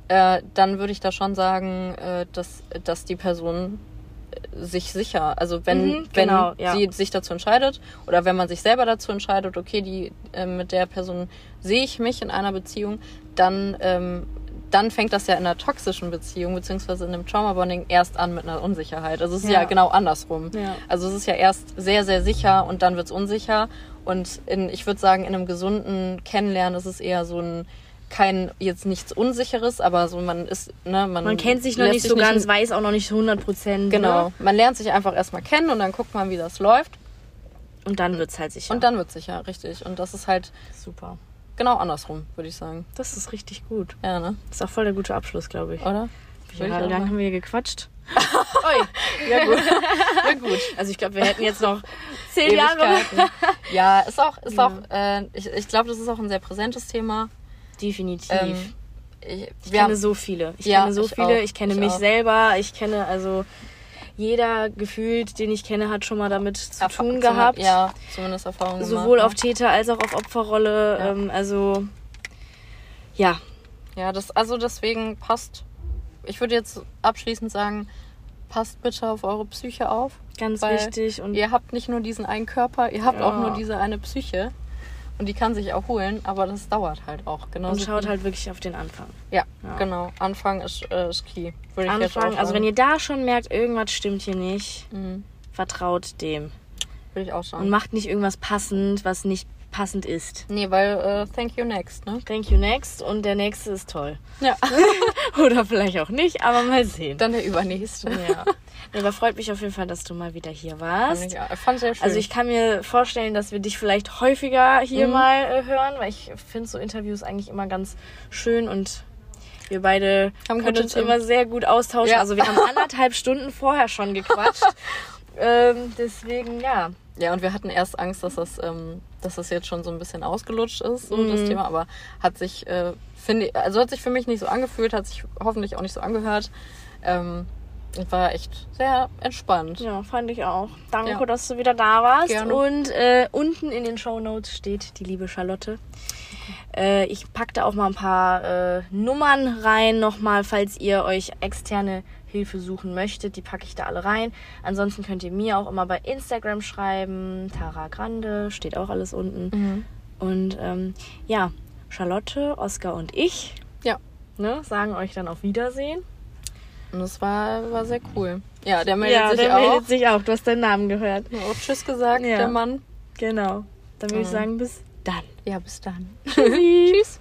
äh, dann würde ich da schon sagen, äh, dass, dass die Person äh, sich sicher, also wenn, Mhm, genau, wenn ja. sie sich dazu entscheidet oder wenn man sich selber dazu entscheidet, okay, die äh, mit der Person sehe ich mich in einer Beziehung, dann ähm, dann fängt das ja in einer toxischen Beziehung beziehungsweise in einem Trauma-Bonding erst an mit einer Unsicherheit. Also es ist ja, Ja. genau andersrum. Ja. Also es ist ja erst sehr, sehr sicher und dann wird's unsicher. Und in, ich würde sagen, in einem gesunden Kennenlernen ist es eher so ein kein jetzt nichts Unsicheres, aber so man ist, ne, man, Man kennt sich noch nicht so ganz, in- weiß auch noch nicht 100 Prozent. Genau. Ne? Man lernt sich einfach erstmal kennen und dann guckt man, wie das läuft. Und dann wird's halt sicher. Und dann wird's sicher, richtig. Und das ist halt Super. Genau andersrum, würde ich sagen. Das ist richtig gut. Ja, ne? Das ist auch voll der gute Abschluss, glaube ich. Oder? Wie auch lange haben wir hier gequatscht? Oi. Ja, gut. ja, gut. Also ich glaube, wir hätten jetzt noch zehn Jahre. Ja, ist auch, ist Ja. auch, äh, ich, ich glaube, das ist auch ein sehr präsentes Thema. Definitiv. Ähm, ich, ich kenne haben, so viele. Ich Ja, kenne so ich viele. auch. Ich kenne Ich mich auch. selber. Ich kenne also jeder gefühlt, den ich kenne, hat schon mal damit zu Erfa- tun zum- gehabt. Ja, zumindest Erfahrungen Sowohl gemacht, auf Täter als auch auf Opferrolle. Ja. Ähm, also ja, Ja, das, also deswegen passt, ich würde jetzt abschließend sagen, passt bitte auf eure Psyche auf. ganz wichtig. Und Ihr habt nicht nur diesen einen Körper, ihr habt auch Ja. nur diese eine Psyche. Und die kann sich erholen, aber das dauert halt auch. Genauso und schaut halt wirklich auf den Anfang. Ja, Ja. genau. Anfang ist, äh, ist key. Würde ich jetzt auch Anfang, also wenn ihr da schon merkt, irgendwas stimmt hier nicht, Mhm. vertraut dem. Würde ich auch Und sagen. macht nicht irgendwas passend, was nicht passend ist. Nee, weil äh, thank you next, ne? Thank you next und der nächste ist toll. Ja. Oder vielleicht auch nicht, aber mal sehen. Dann der übernächste. Ja. Nee, Aber freut mich auf jeden Fall, dass du mal wieder hier warst. Ja, fand sehr schön. Also ich kann mir vorstellen, dass wir dich vielleicht häufiger hier Mhm. mal äh, hören, weil ich finde so Interviews eigentlich immer ganz schön und wir beide Haben können uns immer sehr gut austauschen. Ja. Also wir haben anderthalb Stunden vorher schon gequatscht. ähm, deswegen, ja. Ja, und wir hatten erst Angst, dass das, ähm, dass das jetzt schon so ein bisschen ausgelutscht ist, so das Mhm. Thema, aber hat sich, äh, finde also hat sich für mich nicht so angefühlt, hat sich hoffentlich auch nicht so angehört. Ähm, und war echt sehr entspannt. Ja, fand ich auch. Danke, Ja. dass du wieder da warst. Gerne. Und äh, unten in den Show Notes steht die liebe Charlotte. Äh, ich pack da auch mal ein paar äh, Nummern rein, nochmal, falls ihr euch externe Hilfe suchen möchtet. Die packe ich da alle rein. Ansonsten könnt ihr mir auch immer bei Instagram schreiben. Tara Grande, steht auch alles unten. Mhm. Und ähm, ja, Charlotte, Oskar und ich Ja. ne, sagen euch dann auf Wiedersehen. Und das war, war sehr cool. Ja, der meldet ja, sich der auch. meldet sich auch. Du hast deinen Namen gehört. Auch Tschüss gesagt, Ja. der Mann. Genau. Dann würde ich Mhm. sagen, bis dann. Ja, bis dann. Tschüss.